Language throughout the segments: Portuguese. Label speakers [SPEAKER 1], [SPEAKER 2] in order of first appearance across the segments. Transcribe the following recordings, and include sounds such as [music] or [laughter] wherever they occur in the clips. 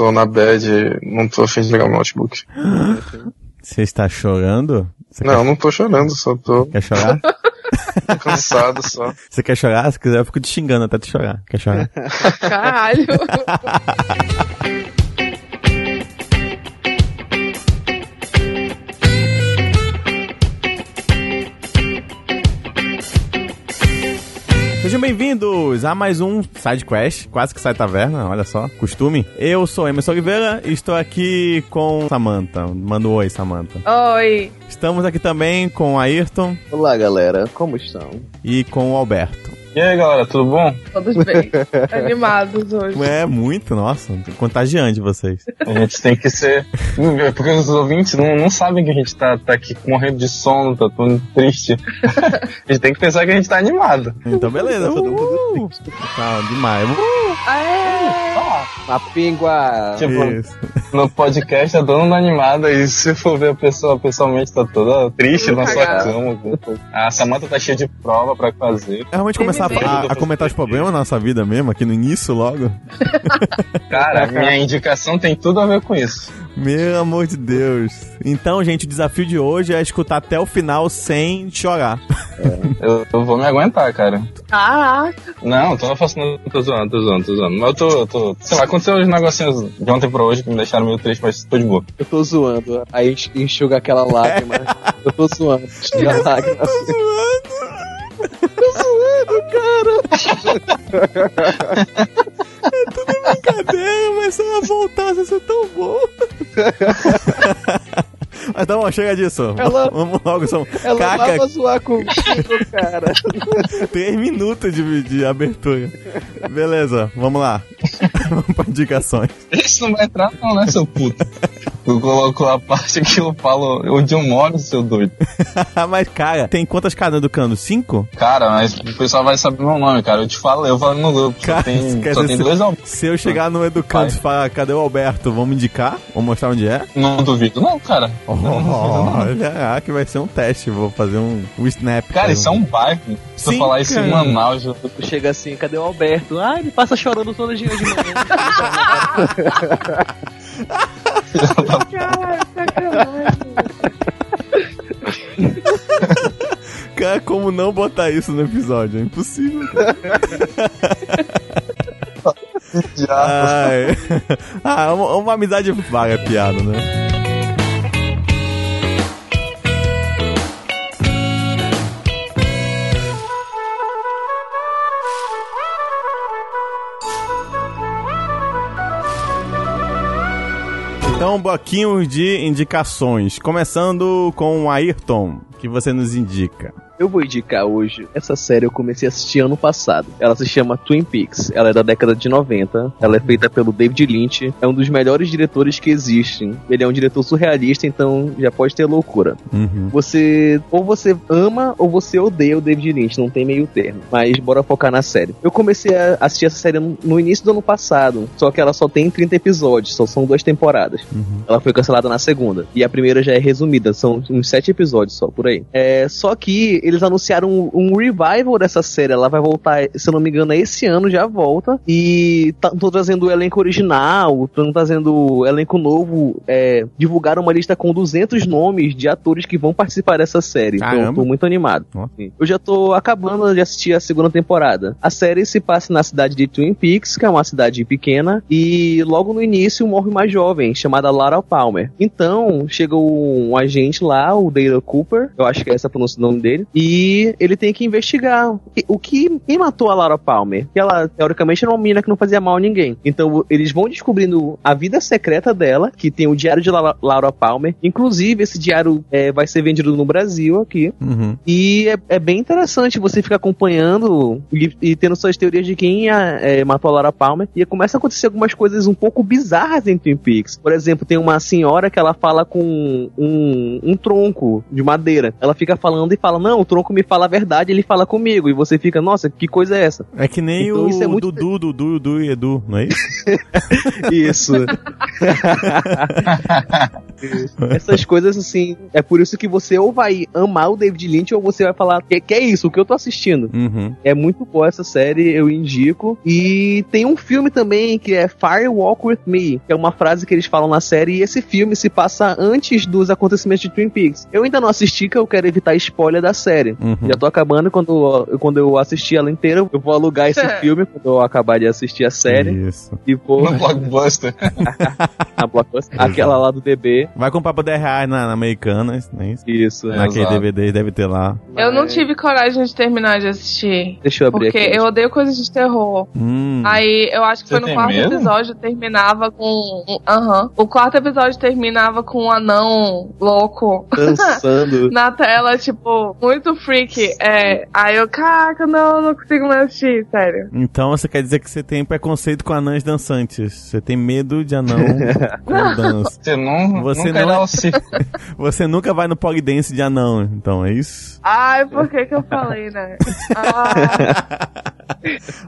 [SPEAKER 1] tô na bad, não tô afim de ligar o notebook.
[SPEAKER 2] Você está chorando? Você
[SPEAKER 1] não, quer... não tô chorando, só tô.
[SPEAKER 2] Quer chorar? [laughs]
[SPEAKER 1] cansado só.
[SPEAKER 2] Você quer chorar? Se quiser, eu fico te xingando até te chorar. Quer chorar?
[SPEAKER 3] Caralho! [laughs]
[SPEAKER 2] bem-vindos a mais um Side Quest, quase que sai taverna, olha só, costume. Eu sou Emerson Oliveira e estou aqui com Samantha. Manda um oi, Samantha.
[SPEAKER 3] Oi.
[SPEAKER 2] Estamos aqui também com Ayrton.
[SPEAKER 4] Olá, galera, como estão?
[SPEAKER 2] E com o Alberto.
[SPEAKER 1] E aí, galera, tudo bom?
[SPEAKER 3] Todos bem. [laughs] Animados hoje.
[SPEAKER 2] É muito, nossa, contagiante vocês.
[SPEAKER 1] A gente tem que ser. Porque os ouvintes não, não sabem que a gente tá, tá aqui morrendo de sono, tá tudo triste. [laughs] a gente tem que pensar que a gente tá animado.
[SPEAKER 2] Então, beleza. Uh! Tá demais. Uh!
[SPEAKER 3] Aê!
[SPEAKER 4] A pingua!
[SPEAKER 1] Tipo, Isso. no podcast é todo mundo animado, e se for ver a pessoa pessoalmente tá toda triste na sua cama. A Samanta tá cheia de prova pra fazer.
[SPEAKER 2] Realmente começar a, a, comentar os problemas na nossa vida mesmo, aqui no início logo. [laughs]
[SPEAKER 1] Cara, minha indicação tem tudo a ver com isso.
[SPEAKER 2] Meu amor de Deus. Então, gente, o desafio de hoje é escutar até o final sem chorar.
[SPEAKER 1] É, eu, eu, vou me aguentar, cara.
[SPEAKER 3] Caraca.
[SPEAKER 1] Não, tô, não, tô zoando, tô zoando, tô zoando. Mas eu tô, tô. Sei lá, aconteceu uns negocinhos de ontem pra hoje que me deixaram meio triste, mas tô de boa.
[SPEAKER 4] Eu tô zoando. Aí enxuga aquela lágrima. [laughs] eu tô zoando. Enxuga a lágrima.
[SPEAKER 2] Eu tô zoando. Cara. [laughs] É tudo brincadeira, mas se ela voltasse, ia ser tão bom. [laughs] Mas tá bom, chega disso. Ela, [laughs] Vamos logo. São...
[SPEAKER 4] Ela Caca... vai zoar comigo, cara.
[SPEAKER 2] Três minutos de, de abertura. Beleza, vamos lá. Vamos [laughs] pra indicações.
[SPEAKER 1] Isso não vai entrar não, né, seu puto? Tu colocou a parte que eu falo onde eu moro, seu doido. [laughs]
[SPEAKER 2] mas, cara, tem quantas casas do cano? Cinco?
[SPEAKER 1] Cara, mas o pessoal vai saber meu nome, cara. Eu te falo, eu falo no grupo. Cara, só tem, só tem
[SPEAKER 2] se,
[SPEAKER 1] dois
[SPEAKER 2] Se eu chegar no Educando e falar, cadê o Alberto? Vamos indicar? Vamos mostrar onde é?
[SPEAKER 1] Não duvido, não, cara.
[SPEAKER 2] Oh, olha, [laughs] ah, que vai ser um teste. Vou fazer um, um snap.
[SPEAKER 1] Cara, isso é um bairro. Se Sim, eu falar isso cara. em Manaus, eu...
[SPEAKER 4] chega assim, cadê o Alberto? Ah, ele passa chorando todo dia de manhã.
[SPEAKER 3] Cara, sacanagem.
[SPEAKER 2] Cara, como não botar isso no episódio? É impossível, [laughs] cara. ah, uma, uma amizade vaga é piada, né? Então, um bloquinho de indicações. Começando com o Ayrton, que você nos indica.
[SPEAKER 4] Eu vou indicar hoje. Essa série eu comecei a assistir ano passado. Ela se chama Twin Peaks. Ela é da década de 90. Ela é feita pelo David Lynch. É um dos melhores diretores que existem. Ele é um diretor surrealista, então já pode ter loucura.
[SPEAKER 2] Uhum.
[SPEAKER 4] Você ou você ama ou você odeia o David Lynch. Não tem meio termo. Mas bora focar na série. Eu comecei a assistir essa série no início do ano passado. Só que ela só tem 30 episódios. Só são duas temporadas.
[SPEAKER 2] Uhum.
[SPEAKER 4] Ela foi cancelada na segunda. E a primeira já é resumida. São uns sete episódios só por aí. É, só que eles anunciaram um, um, revival dessa série. Ela vai voltar, se eu não me engano, esse ano já volta. E estão trazendo o elenco original, estão trazendo o elenco novo. É, divulgaram uma lista com 200 nomes de atores que vão participar dessa série. Então, tô muito animado. Eu já tô acabando de assistir a segunda temporada. A série se passa na cidade de Twin Peaks, que é uma cidade pequena, e logo no início morre uma jovem chamada Lara Palmer. Então, chega um agente lá, o Dale Cooper, eu acho que é essa pronúncia do nome dele, e ele tem que investigar o que quem matou a Laura Palmer. Que ela teoricamente era uma menina que não fazia mal a ninguém. Então eles vão descobrindo a vida secreta dela, que tem o diário de La Laura Palmer. Inclusive esse diário é, vai ser vendido no Brasil aqui.
[SPEAKER 2] Uhum.
[SPEAKER 4] E é, é, bem interessante você ficar acompanhando e, e tendo suas teorias de quem é, matou a Laura Palmer. E começa a acontecer algumas coisas um pouco bizarras em Twin Peaks. Por exemplo, tem uma senhora que ela fala com um, um tronco de madeira. Ela fica falando e fala: Não, tronco me fala a verdade, ele fala comigo. E você fica, nossa, que coisa é essa?
[SPEAKER 2] É que nem então, o isso é muito... Dudu, Dudu, Dudu e Edu, não é isso? [laughs]
[SPEAKER 4] isso. [laughs] Essas coisas, assim, é por isso que você ou vai amar o David Lynch ou você vai falar que, que é isso, o que eu tô assistindo.
[SPEAKER 2] Uhum.
[SPEAKER 4] É muito boa essa série, eu indico. E tem um filme também que é Fire Walk With Me, que é uma frase que eles falam na série, e esse filme se passa antes dos acontecimentos de Twin Peaks. Eu ainda não assisti, que eu quero evitar spoiler da série.
[SPEAKER 2] Uhum.
[SPEAKER 4] Já tô acabando quando, quando eu assistir ela inteira, eu vou alugar esse [laughs] filme quando eu acabar de assistir a série.
[SPEAKER 2] Isso.
[SPEAKER 4] E vou
[SPEAKER 1] No Blockbuster. [laughs]
[SPEAKER 4] na Blockbuster, aquela lá do DB.
[SPEAKER 2] Vai comprar por 10 reais na, na Americanas, né? Isso.
[SPEAKER 4] Isso.
[SPEAKER 1] É.
[SPEAKER 2] Naquele
[SPEAKER 1] exato.
[SPEAKER 2] DVD deve ter lá.
[SPEAKER 3] Eu não tive coragem de terminar de assistir.
[SPEAKER 4] Deixa eu abrir
[SPEAKER 3] Porque
[SPEAKER 4] aqui.
[SPEAKER 3] eu odeio coisas de terror.
[SPEAKER 2] Hum.
[SPEAKER 3] Aí eu acho que
[SPEAKER 1] Você
[SPEAKER 3] foi no quarto
[SPEAKER 1] medo?
[SPEAKER 3] episódio, terminava com. um- Aham. O quarto episódio terminava com um anão louco
[SPEAKER 4] Dançando. [laughs]
[SPEAKER 3] na tela, tipo, muito freak. É. Aí eu, caraca, não, não consigo mais assistir, sério.
[SPEAKER 2] Então você quer dizer que você tem preconceito com anãs dançantes. Você tem medo de anão [laughs] com dança.
[SPEAKER 1] Você não,
[SPEAKER 2] Você
[SPEAKER 1] nunca
[SPEAKER 2] não é-. [laughs] Você nunca vai no polidense de anão, então é isso?
[SPEAKER 3] Ai, por que que eu falei, né? Ah, [laughs]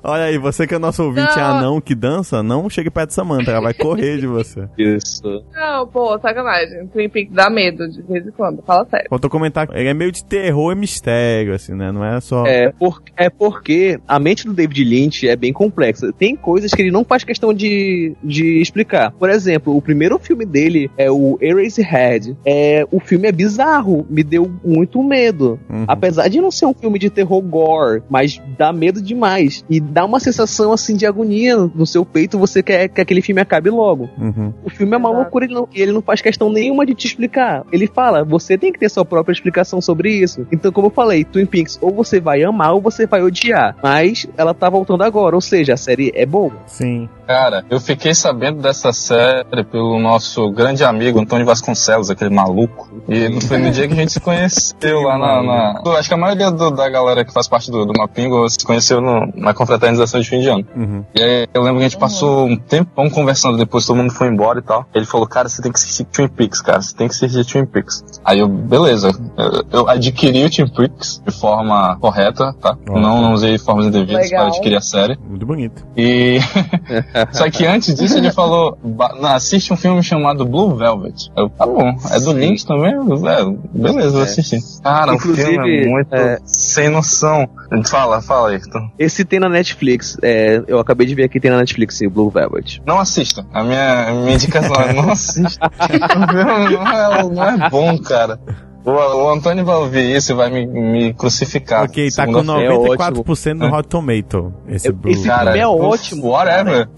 [SPEAKER 2] Olha aí, você que é nosso ouvinte
[SPEAKER 3] Não.
[SPEAKER 2] anão que dança, não chegue perto de Samantha, ela vai correr de você. [laughs]
[SPEAKER 4] Isso.
[SPEAKER 3] não, pô, sacanagem. Twin Peaks dá medo de vez em quando, fala sério.
[SPEAKER 2] Faltou comentar, ele é meio de terror e mistério, assim, né? Não é só...
[SPEAKER 4] É, por, é porque a mente do David Lynch é bem complexa. Tem coisas que ele não faz questão de, de explicar. Por exemplo, o primeiro filme dele é o Eraserhead. É, o filme é bizarro, me deu muito medo.
[SPEAKER 2] Uhum.
[SPEAKER 4] Apesar de não ser um filme de terror gore, mas dá medo demais. E dá uma sensação assim de agonia no seu peito, você quer que aquele filme acabe logo.
[SPEAKER 2] Uhum.
[SPEAKER 4] O filme é uma
[SPEAKER 3] Exato.
[SPEAKER 4] loucura, ele não, ele não faz questão nenhuma de te explicar. Ele fala, você tem que ter sua própria explicação sobre isso. Então, como eu falei, Twin Peaks, ou você vai amar ou você vai odiar. Mas ela tá voltando agora, ou seja, a série é boa.
[SPEAKER 2] Sim.
[SPEAKER 1] Cara, eu fiquei sabendo dessa série pelo nosso grande amigo Antônio Vasconcelos, aquele maluco. E foi no dia que a gente se conheceu [laughs] lá na. na- Eu acho que a maioria do- da galera que faz parte do, do Mapingo se conheceu no- na confraternização de fim de ano.
[SPEAKER 2] Uhum.
[SPEAKER 1] E aí eu lembro que a gente passou um tempão conversando depois, todo mundo foi embora e tal. Ele falou, cara, você tem que assistir Twin Peaks, cara, você tem que assistir Twin Peaks. Aí eu, beleza, eu, eu adquiri o Twin Peaks de forma correta, tá?
[SPEAKER 2] Ó.
[SPEAKER 1] Não, não usei formas indevidas
[SPEAKER 3] Legal.
[SPEAKER 1] para adquirir a série.
[SPEAKER 2] Muito bonito.
[SPEAKER 1] E. [laughs] Só que antes disso ele falou: "Ba- não, assiste um filme chamado Blue Velvet. Eu, tá bom, é do. Lynch também? É, beleza, vou
[SPEAKER 4] É.
[SPEAKER 1] assistir. Cara,
[SPEAKER 4] Inclusive,
[SPEAKER 1] o filme é muito
[SPEAKER 4] é-
[SPEAKER 1] sem noção. Fala, fala aí. então.
[SPEAKER 4] Esse tem na Netflix. é, eu acabei de ver aqui, tem na Netflix, sim, Blue Velvet.
[SPEAKER 1] Não assista. A minha, minha indicação é não assista. [laughs] Filme não é, não é bom, cara. O, o Antônio vai ouvir isso e vai me, me crucificar.
[SPEAKER 2] ok, tá com
[SPEAKER 1] segunda-feira.
[SPEAKER 2] 94% no Hot Tomato. Esse
[SPEAKER 4] Eu- esse
[SPEAKER 1] Cara,
[SPEAKER 4] filme é ótimo.
[SPEAKER 1] Whatever.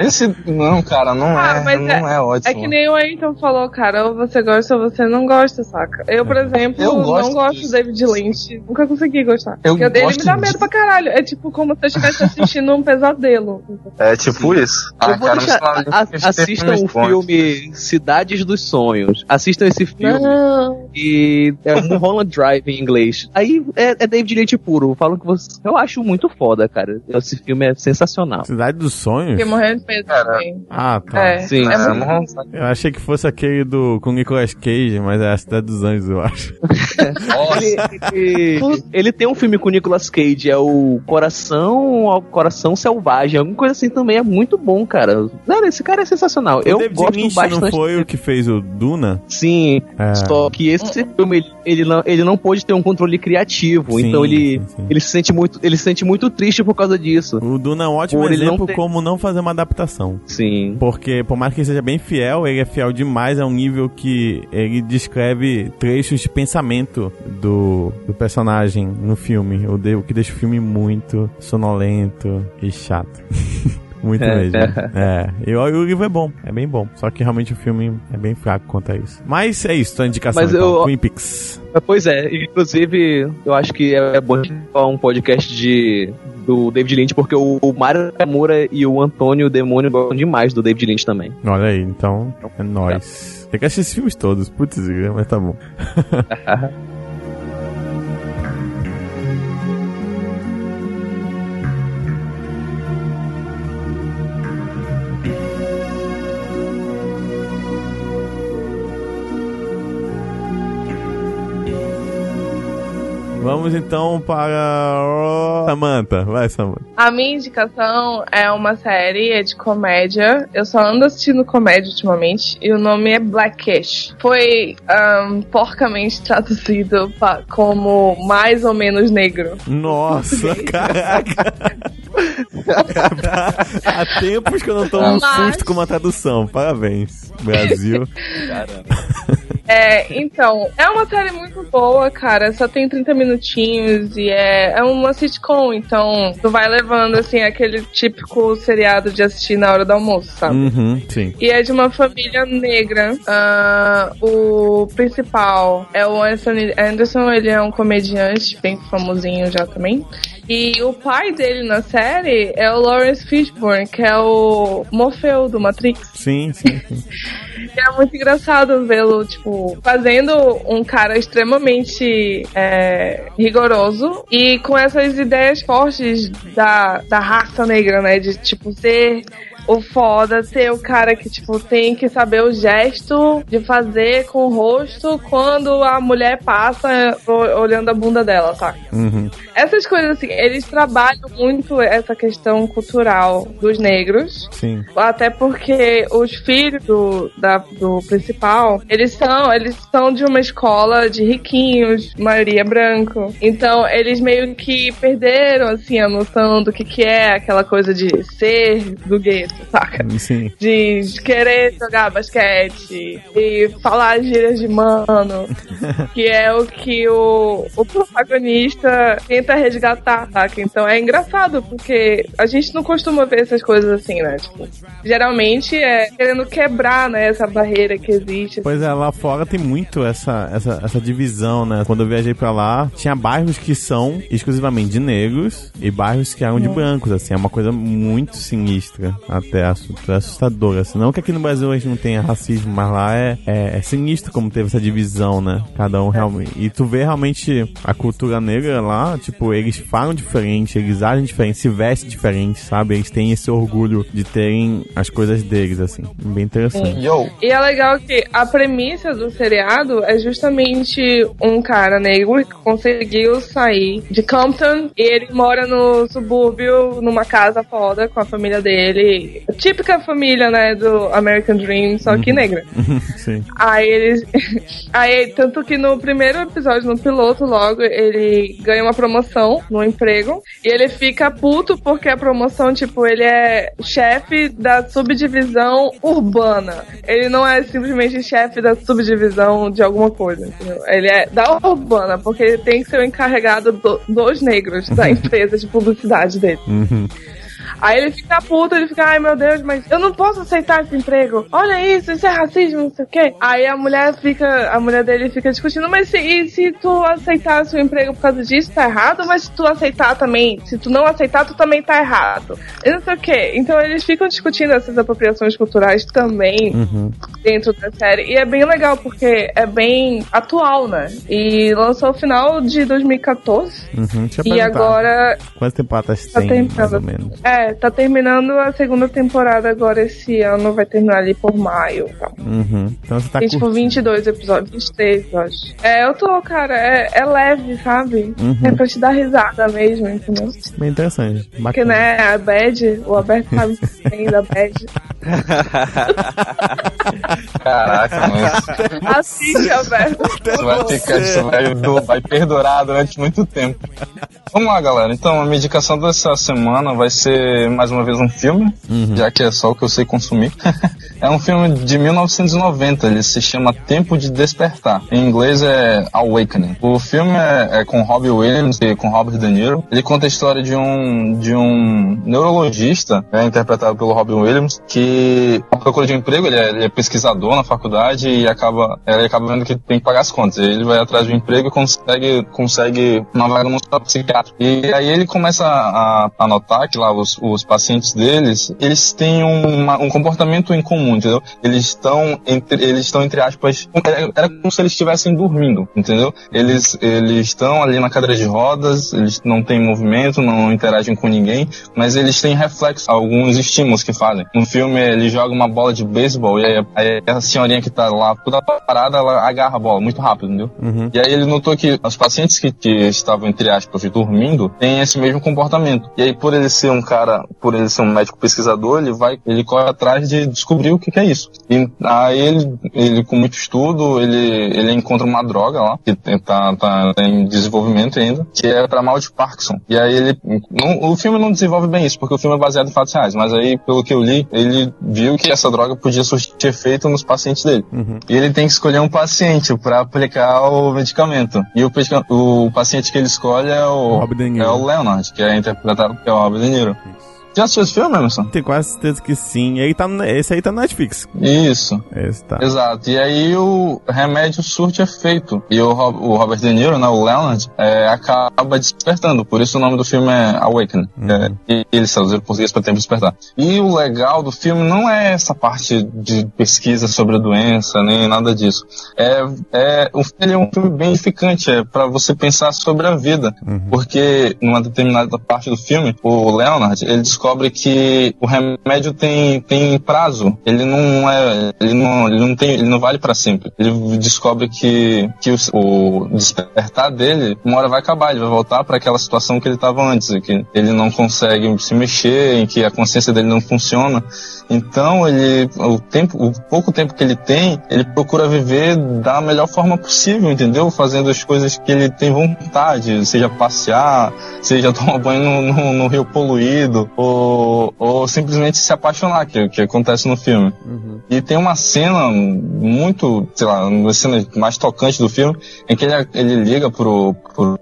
[SPEAKER 1] Esse. Não, cara, não
[SPEAKER 3] Ah,
[SPEAKER 1] é.
[SPEAKER 3] mas
[SPEAKER 1] Não é, ótimo.
[SPEAKER 3] É que nem o Ayrton falou, cara, ou você gosta ou você não gosta, saca? Eu, por exemplo,
[SPEAKER 1] Eu gosto
[SPEAKER 3] não gosto
[SPEAKER 1] disso.
[SPEAKER 3] do David Lynch. Nunca consegui gostar.
[SPEAKER 1] Eu
[SPEAKER 3] Porque
[SPEAKER 1] gosto
[SPEAKER 3] me dá
[SPEAKER 1] de-
[SPEAKER 3] medo pra caralho. É tipo como se eu estivesse assistindo um pesadelo.
[SPEAKER 1] É tipo isso.
[SPEAKER 4] eu vou deixar,
[SPEAKER 1] mas
[SPEAKER 4] a- assistam o filme Cidades dos Sonhos. Assistam esse filme.
[SPEAKER 3] Não.
[SPEAKER 4] E é Mulholland Drive em inglês. Aí é, é David Lynch puro. Falam que você. Eu acho muito foda, cara. Esse filme é sensacional.
[SPEAKER 2] Cidade dos Sonhos?
[SPEAKER 3] Fiquei morrendo de medo também.
[SPEAKER 2] Ah, tá.
[SPEAKER 3] É,
[SPEAKER 4] Sim.
[SPEAKER 3] é
[SPEAKER 1] É,
[SPEAKER 3] muito...
[SPEAKER 1] não-
[SPEAKER 2] Eu achei que fosse aquele do com Nicolas Cage, mas é a Cidade dos Anjos, eu acho.
[SPEAKER 1] Nossa,
[SPEAKER 4] Ele, ele- ele tem um filme com o Nicolas Cage, é o Coração ao Coração Selvagem, alguma coisa assim também, é muito bom, cara. Cara, esse cara é sensacional.
[SPEAKER 2] o
[SPEAKER 4] eu
[SPEAKER 2] David
[SPEAKER 4] gosto
[SPEAKER 2] Lynch
[SPEAKER 4] bastante.
[SPEAKER 2] não foi o que fez o Duna?
[SPEAKER 4] Sim,
[SPEAKER 2] É.
[SPEAKER 4] só que esse filme ele, ele não, ele não pôde ter um controle criativo,
[SPEAKER 2] Sim,
[SPEAKER 4] então ele,
[SPEAKER 2] sim, sim.
[SPEAKER 4] ele se sente muito, ele se sente muito triste por causa disso.
[SPEAKER 2] O Duna é um ótimo
[SPEAKER 4] Por ele não
[SPEAKER 2] exemplo
[SPEAKER 4] ter-
[SPEAKER 2] como não fazer uma adaptação.
[SPEAKER 4] Sim.
[SPEAKER 2] Porque, por mais que ele seja bem fiel, ele é fiel demais a um nível que ele descreve trechos de pensamento do, do personagem no filme. O, de- o que deixa o filme muito sonolento e chato. [laughs] muito
[SPEAKER 4] É.
[SPEAKER 2] mesmo. [laughs] É. E o, o livro é bom, é bem bom. Só que realmente o filme é bem fraco quanto a isso. Mas é isso, tua indicação
[SPEAKER 4] Mas
[SPEAKER 2] então.
[SPEAKER 4] eu-
[SPEAKER 2] Twin Peaks.
[SPEAKER 4] Pois é, inclusive eu acho que é bom um podcast de do David Lynch, porque o, o Mário Moura e o Antônio Demônio gostam demais do David Lynch também.
[SPEAKER 2] Olha aí, então é nóis. Tem que assistir esses filmes todos, putz, mas tá bom. [laughs] Vamos então para. Samantha, vai, Samantha.
[SPEAKER 3] A minha indicação é uma série, é de comédia. Eu só ando assistindo comédia ultimamente. E o nome é Blackish. Foi um, porcamente [laughs] traduzido pra, como mais ou menos negro.
[SPEAKER 2] Nossa, [laughs] caraca! [laughs] Há tempos que eu não tomo um
[SPEAKER 3] Mas-
[SPEAKER 2] susto com uma tradução. Parabéns, Brasil. [laughs]
[SPEAKER 3] É, então, é uma série muito boa, cara. Só tem 30 minutinhos e é, é uma sitcom, então tu vai levando assim aquele típico seriado de assistir na hora do almoço, sabe?
[SPEAKER 2] Uhum, sim.
[SPEAKER 3] E é de uma família negra. Ah, o principal é o Anthony Anderson, ele é um comediante bem famosinho já também. E o pai dele na série é o Lawrence Fishburne, que é o Morfeu do Matrix.
[SPEAKER 2] Sim, sim, sim. [laughs]
[SPEAKER 3] E é muito engraçado vê-lo, tipo, fazendo um cara extremamente é, rigoroso e com essas ideias fortes da, da raça negra, né? De, tipo, ser o foda, ser o cara que, tipo, tem que saber o gesto de fazer com o rosto quando a mulher passa olhando a bunda dela, sabe?
[SPEAKER 2] Uhum.
[SPEAKER 3] Essas coisas, assim, eles trabalham muito essa questão cultural dos negros.
[SPEAKER 2] Sim.
[SPEAKER 3] Até porque os filhos do, da- do principal, eles são, eles são de uma escola de riquinhos, maioria branco. Então, eles meio que perderam, assim, a noção do que, que é aquela coisa de ser do gueto, saca?
[SPEAKER 2] Sim.
[SPEAKER 3] De querer jogar basquete e falar gírias de mano, [laughs] que é o que o, o protagonista tenta resgatar, saca? Então é engraçado, porque a gente não costuma ver essas coisas assim, né? Tipo, geralmente é querendo quebrar, né, essa barreira que existe.
[SPEAKER 2] Pois é, lá fora tem muito essa, essa, essa divisão, né? Quando eu viajei pra lá, tinha bairros que são exclusivamente de negros e bairros que eram de brancos, assim. É uma coisa muito sinistra, até assu- assustadora. Assim. Não que aqui no Brasil a gente não tenha racismo, mas lá é, é, é sinistro como teve essa divisão, né? Cada um realmente. E tu vê realmente a cultura negra lá, tipo, eles falam diferente, eles agem diferente, se vestem diferente, sabe? Eles têm esse orgulho de terem as coisas deles, assim. Bem interessante.
[SPEAKER 1] Yo,
[SPEAKER 3] E é legal que a premissa do seriado é justamente um cara negro que conseguiu sair de Compton e ele mora no subúrbio, numa casa foda com a família dele. Típica família, né, do American Dream, só que negra. [laughs]
[SPEAKER 2] Sim.
[SPEAKER 3] Aí eles. [laughs] Aí, tanto que no primeiro episódio, no piloto, logo, ele ganha uma promoção no emprego. E ele fica puto porque a promoção, tipo, ele é chefe da subdivisão urbana. Ele não é simplesmente chefe da subdivisão de alguma coisa, entendeu? Ele é da urbana, porque ele tem que ser o encarregado do- dos negros da [laughs] empresa de publicidade dele.
[SPEAKER 2] Uhum.
[SPEAKER 3] Aí ele fica puto, ele fica, ai meu Deus, mas eu não posso aceitar esse emprego. Olha isso, isso é racismo, não sei o quê. Aí a mulher fica, a mulher dele fica discutindo, mas se, se tu aceitasse o emprego por causa disso, tá errado, mas se tu aceitar também, se tu não aceitar, tu também tá errado. E não sei o quê. Então eles ficam discutindo essas apropriações culturais também
[SPEAKER 2] Uhum.
[SPEAKER 3] dentro da série. E é bem legal, porque é bem atual, né? E lançou no final de 2014.
[SPEAKER 2] Uhum.
[SPEAKER 3] E agora
[SPEAKER 2] Quantas temporadas
[SPEAKER 3] Tá
[SPEAKER 2] tem,
[SPEAKER 3] tentando.
[SPEAKER 2] mais ou menos?
[SPEAKER 3] É, tá terminando a segunda temporada agora esse ano, vai terminar ali por maio. Tá.
[SPEAKER 2] Uhum. Então você tá
[SPEAKER 3] Tem tipo
[SPEAKER 2] curtindo.
[SPEAKER 3] 22 episódios, 23, eu acho. É, eu tô, cara, é, é leve, sabe?
[SPEAKER 2] Uhum.
[SPEAKER 3] É pra te dar risada mesmo, entendeu?
[SPEAKER 2] Bem interessante.
[SPEAKER 3] Porque,
[SPEAKER 2] Bacana.
[SPEAKER 3] né, a Bad, o Alberto sabe bem da Bad. [laughs]
[SPEAKER 1] caraca, mas
[SPEAKER 3] Assiste, Alberto.
[SPEAKER 1] isso vai ficar, isso vai, vai perdurar durante muito tempo. Vamos lá, galera. Então, a minha indicação dessa semana vai ser mais uma vez um filme, já que é só o que eu sei consumir. [laughs] é um filme de 1990, ele se chama Tempo de Despertar. Em inglês é Awakening. O filme é, é com Robbie Williams e com Robert De Niro. Ele conta a história de um, de um neurologista, é, interpretado pelo Robin Williams, que à procura de um emprego, ele é, ele é pesquisador na faculdade e acaba, ele acaba vendo que tem que pagar as contas. Ele vai atrás de um emprego e consegue, consegue uma vaga no hospital psiquiátrico. E aí ele começa a, a notar que lá os, os pacientes deles, eles têm uma, um comportamento em comum, entendeu? Eles estão entre, eles estão entre aspas, era, era como se eles estivessem dormindo, entendeu? Eles eles estão ali na cadeira de rodas, eles não têm movimento, não interagem com ninguém, mas eles têm reflexo, alguns estímulos que fazem. No filme ele joga uma bola de beisebol e aí, aí a senhorinha que tá lá toda parada, ela agarra a bola muito rápido, entendeu?
[SPEAKER 2] Uhum.
[SPEAKER 1] E aí ele notou que os pacientes que, que estavam, entre aspas, dormindo, têm esse mesmo comportamento. E aí por ele ser um cara, por ele ser um médico pesquisador, ele vai, ele corre atrás de descobrir o que, que é isso. E aí ele, ele, com muito estudo, ele, ele encontra uma droga lá, que tá, tá em desenvolvimento ainda, que é para mal de Parkinson. E aí ele, não, o filme não desenvolve bem isso, porque o filme é baseado em fatos reais, mas aí, pelo que eu li, ele viu que essa droga podia surtir efeito nos pacientes dele.
[SPEAKER 2] Uhum.
[SPEAKER 1] E ele tem que escolher um paciente para aplicar o medicamento. E o, o paciente que ele escolhe é o, é o Leonard, que é interpretado pelo Robert De Niro. Já assistiu esse filme, Emerson?
[SPEAKER 2] Tenho quase certeza que sim. Aí tá, esse aí tá no Netflix.
[SPEAKER 1] Isso.
[SPEAKER 2] Esse tá.
[SPEAKER 1] Exato. E aí o remédio surte efeito. E o, o Robert De Niro, né, o Leonard, é, acaba despertando. Por isso o nome do filme é Awaken. É, e traduziram em português para tempo despertar. E o legal do filme não é essa parte de pesquisa sobre a doença, nem nada disso. É, é, o- ele é um filme bem edificante, é para você pensar sobre a vida. Porque numa determinada parte do filme, o Leonard, ele descobre que o remédio tem, tem prazo. Ele não é, ele não, ele não tem, ele não vale para sempre. Ele descobre que, que o, o despertar dele, uma hora vai acabar, ele vai voltar para aquela situação que ele estava antes, que ele não consegue se mexer, em que a consciência dele não funciona. Então ele, o tempo, o pouco tempo que ele tem, ele procura viver da melhor forma possível, entendeu? Fazendo as coisas que ele tem vontade, seja passear, seja [laughs] tomar banho no, no- no rio poluído, ou, ou simplesmente se apaixonar, que, é o que acontece no filme. E tem uma cena muito, sei lá, uma das cenas mais tocantes do filme, em que ele, ele liga pro, pro,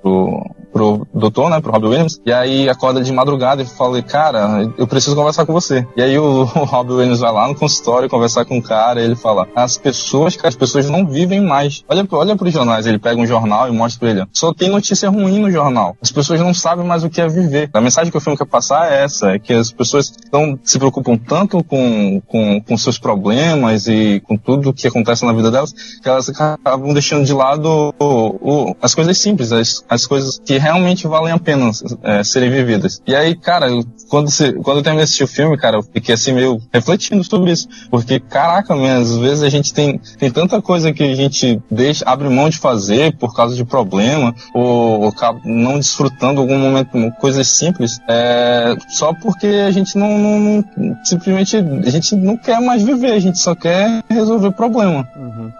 [SPEAKER 1] pro doutor, né, pro Robbie Williams, e aí acorda de madrugada e fala, cara, eu preciso conversar com você. E aí o, [laughs] o Robbie Williams vai lá no consultório conversar com o cara, e ele fala, as pessoas, cara, as pessoas não vivem mais. Olha, olha pros jornais, ele pega um jornal e mostra pra ele, só tem notícia ruim no jornal. As pessoas não sabem mais o que é viver. A mensagem que o filme quer passar é essa, é que as pessoas estão, se preocupam tanto com, com, com seus problemas e com tudo que acontece na vida delas, que elas acabam deixando de lado o- o- as coisas simples, as, as coisas que realmente valem a pena é, serem vividas. E aí, cara, eu- quando, você, quando eu terminei de assistir o filme, cara, eu fiquei assim meio refletindo sobre isso. Porque, caraca, man, às vezes a gente tem, tem tanta coisa que a gente deixa, abre mão de fazer por causa de problema, ou, ou não desfrutando algum momento, coisas simples, é, só porque a gente não, não- não- simplesmente, a gente não quer mais viver, a gente só quer resolver problema.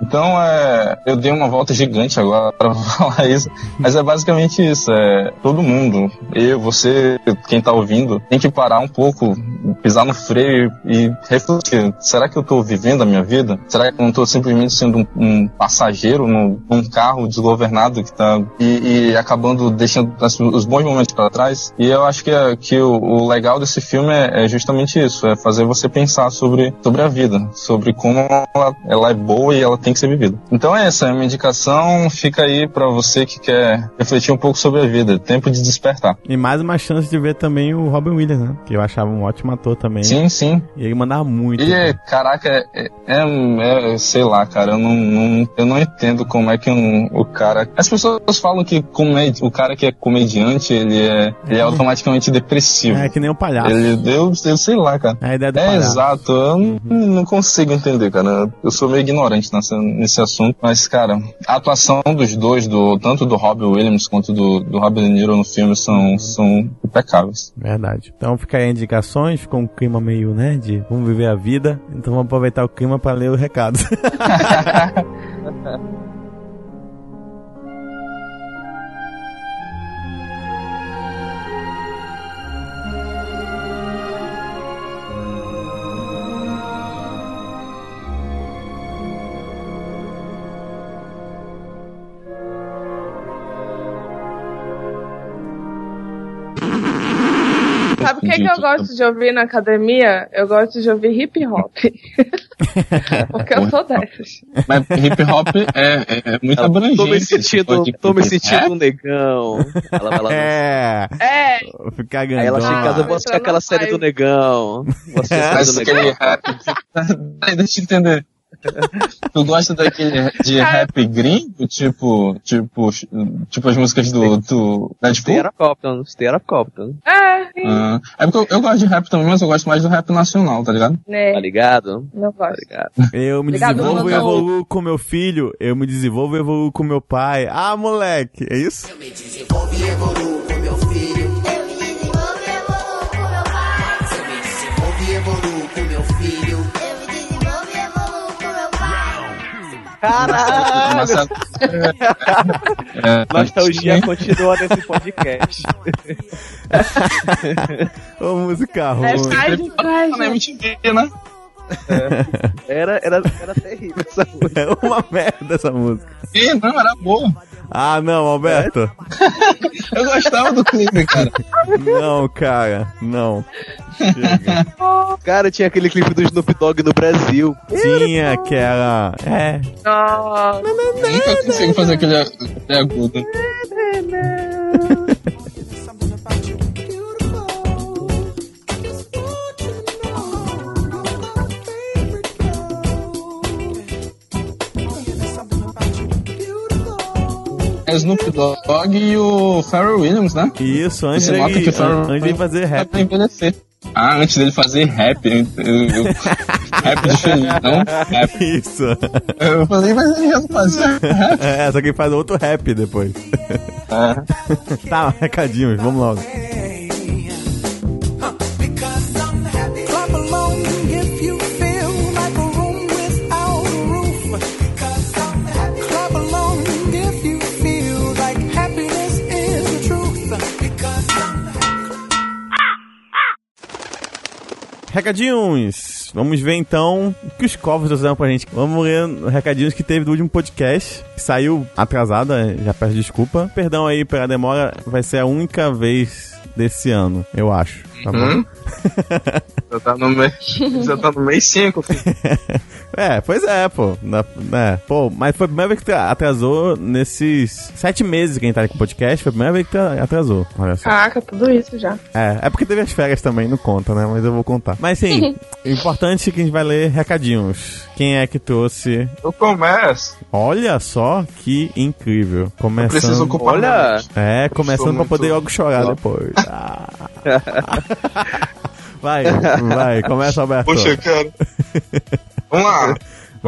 [SPEAKER 1] Então, é, eu dei uma volta gigante agora [laughs] para falar isso, mas é basicamente isso, é, todo mundo, eu, você, quem tá ouvindo, tem que parar um pouco, pisar no freio e refletir, será que eu tô vivendo a minha vida? Será que eu não tô simplesmente sendo um, um passageiro num, num carro desgovernado que tá, e, e acabando deixando os bons momentos para trás? E eu acho que, é- que o, o legal desse filme é, é justamente isso, é fazer você pensar sobre, sobre a vida, sobre como ela, ela é boa e ela tem que ser vivida. Então é essa, a minha indicação fica aí para você que quer refletir um pouco sobre a vida, tempo de despertar.
[SPEAKER 2] E mais uma chance de ver também o Robin Williams, né? Que eu achava um ótimo ator também.
[SPEAKER 1] Sim, sim.
[SPEAKER 2] E ele mandava muito.
[SPEAKER 1] E, é, caraca, é, é- é- sei lá, cara, eu não, não- eu não entendo como é que um, o cara. As pessoas falam que comédia, o cara que é comediante, ele é, ele é [laughs] automaticamente depressivo.
[SPEAKER 2] É que nem o palhaço.
[SPEAKER 1] Ele, eu, eu sei lá, cara.
[SPEAKER 2] É a ideia do
[SPEAKER 1] É
[SPEAKER 2] palhaço.
[SPEAKER 1] exato, eu não, não consigo entender, cara. Eu sou meio ignorante nessa, nesse assunto, mas, cara, a atuação dos dois, do, tanto do Robbie Williams quanto do, do Robert De Niro no filme, são, são impecáveis.
[SPEAKER 2] Verdade. Então fica aí indicações, ficou um clima meio, né, de vamos viver a vida. Então vamos aproveitar o clima para ler o recado. [laughs]
[SPEAKER 3] que, que eu gosto de ouvir na academia? Eu gosto de ouvir hip hop. [laughs] Porque eu sou dessas.
[SPEAKER 1] Mas hip hop é, é, é muito abrangente.
[SPEAKER 4] Tô me sentindo, tô me sentindo um negão. Ela vai lá. [laughs]
[SPEAKER 2] É,
[SPEAKER 3] É,
[SPEAKER 2] ficar
[SPEAKER 4] Aí ela chega em casa, eu vou assistir aquela série do negão. Vou assistir a série do negão. [laughs]
[SPEAKER 1] deixa eu entender. [laughs] Tu gosta daquele de rap gringo? Tipo, tipo, tipo as músicas do, do Deadpool?
[SPEAKER 4] Compton.
[SPEAKER 3] é, sim,
[SPEAKER 1] Ah, é porque eu, eu gosto de rap também, mas eu gosto mais do rap nacional, tá ligado?
[SPEAKER 4] Tá
[SPEAKER 3] né?
[SPEAKER 4] ligado?
[SPEAKER 3] Não
[SPEAKER 4] Tá
[SPEAKER 3] gosto.
[SPEAKER 4] ligado.
[SPEAKER 2] eu me
[SPEAKER 3] Obrigado,
[SPEAKER 2] desenvolvo e evoluo com meu filho, eu me desenvolvo e evoluo com meu pai. Ah, moleque, é isso?
[SPEAKER 5] Eu me desenvolvo e evoluo
[SPEAKER 4] Caralho!
[SPEAKER 1] Marcelo- É,
[SPEAKER 4] Nostalgia continua nesse podcast.
[SPEAKER 2] Ô, música
[SPEAKER 3] É
[SPEAKER 2] ruim.
[SPEAKER 3] faz de
[SPEAKER 1] Tá na
[SPEAKER 3] faz.
[SPEAKER 1] MTV, né?
[SPEAKER 4] Era, era, era terrível essa música.
[SPEAKER 2] É uma merda essa música.
[SPEAKER 1] Ih, não, era boa.
[SPEAKER 2] Ah, não, Alberto. [laughs]
[SPEAKER 1] Eu gostava do clipe, cara.
[SPEAKER 2] Não, cara, não. Chega.
[SPEAKER 4] Cara, tinha aquele clipe do Snoop Dogg no Brasil.
[SPEAKER 2] Tinha aquela. É.
[SPEAKER 3] Nossa.
[SPEAKER 1] Eu nunca consigo fazer aquele, aquele agudo. Snoop Dogg e o Pharrell Williams, né?
[SPEAKER 2] Isso, antes
[SPEAKER 1] Você
[SPEAKER 2] dele,
[SPEAKER 1] Pharrell
[SPEAKER 2] antes de fazer rap.
[SPEAKER 1] pra envelhecer. Ah, antes dele fazer rap. Eu, eu- [laughs] rap de feliz, não rap.
[SPEAKER 2] Isso.
[SPEAKER 1] Eu falei, mas ele já fazia rap.
[SPEAKER 2] É, só que ele faz outro rap depois.
[SPEAKER 1] É. [laughs]
[SPEAKER 2] Tá, recadinhos, vamos logo. Recadinhos! Vamos ver então o que os covos trouxeram pra gente. Vamos ler recadinhos que teve do último podcast, que saiu atrasada, já peço desculpa. Perdão aí pela demora, vai ser a única vez desse ano, eu acho. Tá bom?
[SPEAKER 1] Hum? [laughs] Já tá no mês. Já tá no mês [laughs] 5,
[SPEAKER 2] É, pois é, pô. Na, é, pô, mas foi a primeira vez que atrasou nesses sete meses que a gente tá aqui com o podcast, foi a primeira vez que atrasou. Olha só.
[SPEAKER 3] Caraca, tudo isso já.
[SPEAKER 2] É, é porque teve as férias também, não conta, né? Mas eu vou contar. Mas sim, o [laughs] importante é que a gente vai ler recadinhos. Quem é que trouxe?
[SPEAKER 1] Eu começo.
[SPEAKER 2] Olha só que incrível.
[SPEAKER 1] Eu
[SPEAKER 2] Começando.
[SPEAKER 1] preciso ocupar.
[SPEAKER 4] Olha.
[SPEAKER 2] É, começando pra
[SPEAKER 1] muito-
[SPEAKER 2] poder logo chorar depois. Ah. Vai, vai, começa, Alberto.
[SPEAKER 1] Puxa, cara. Vamos lá.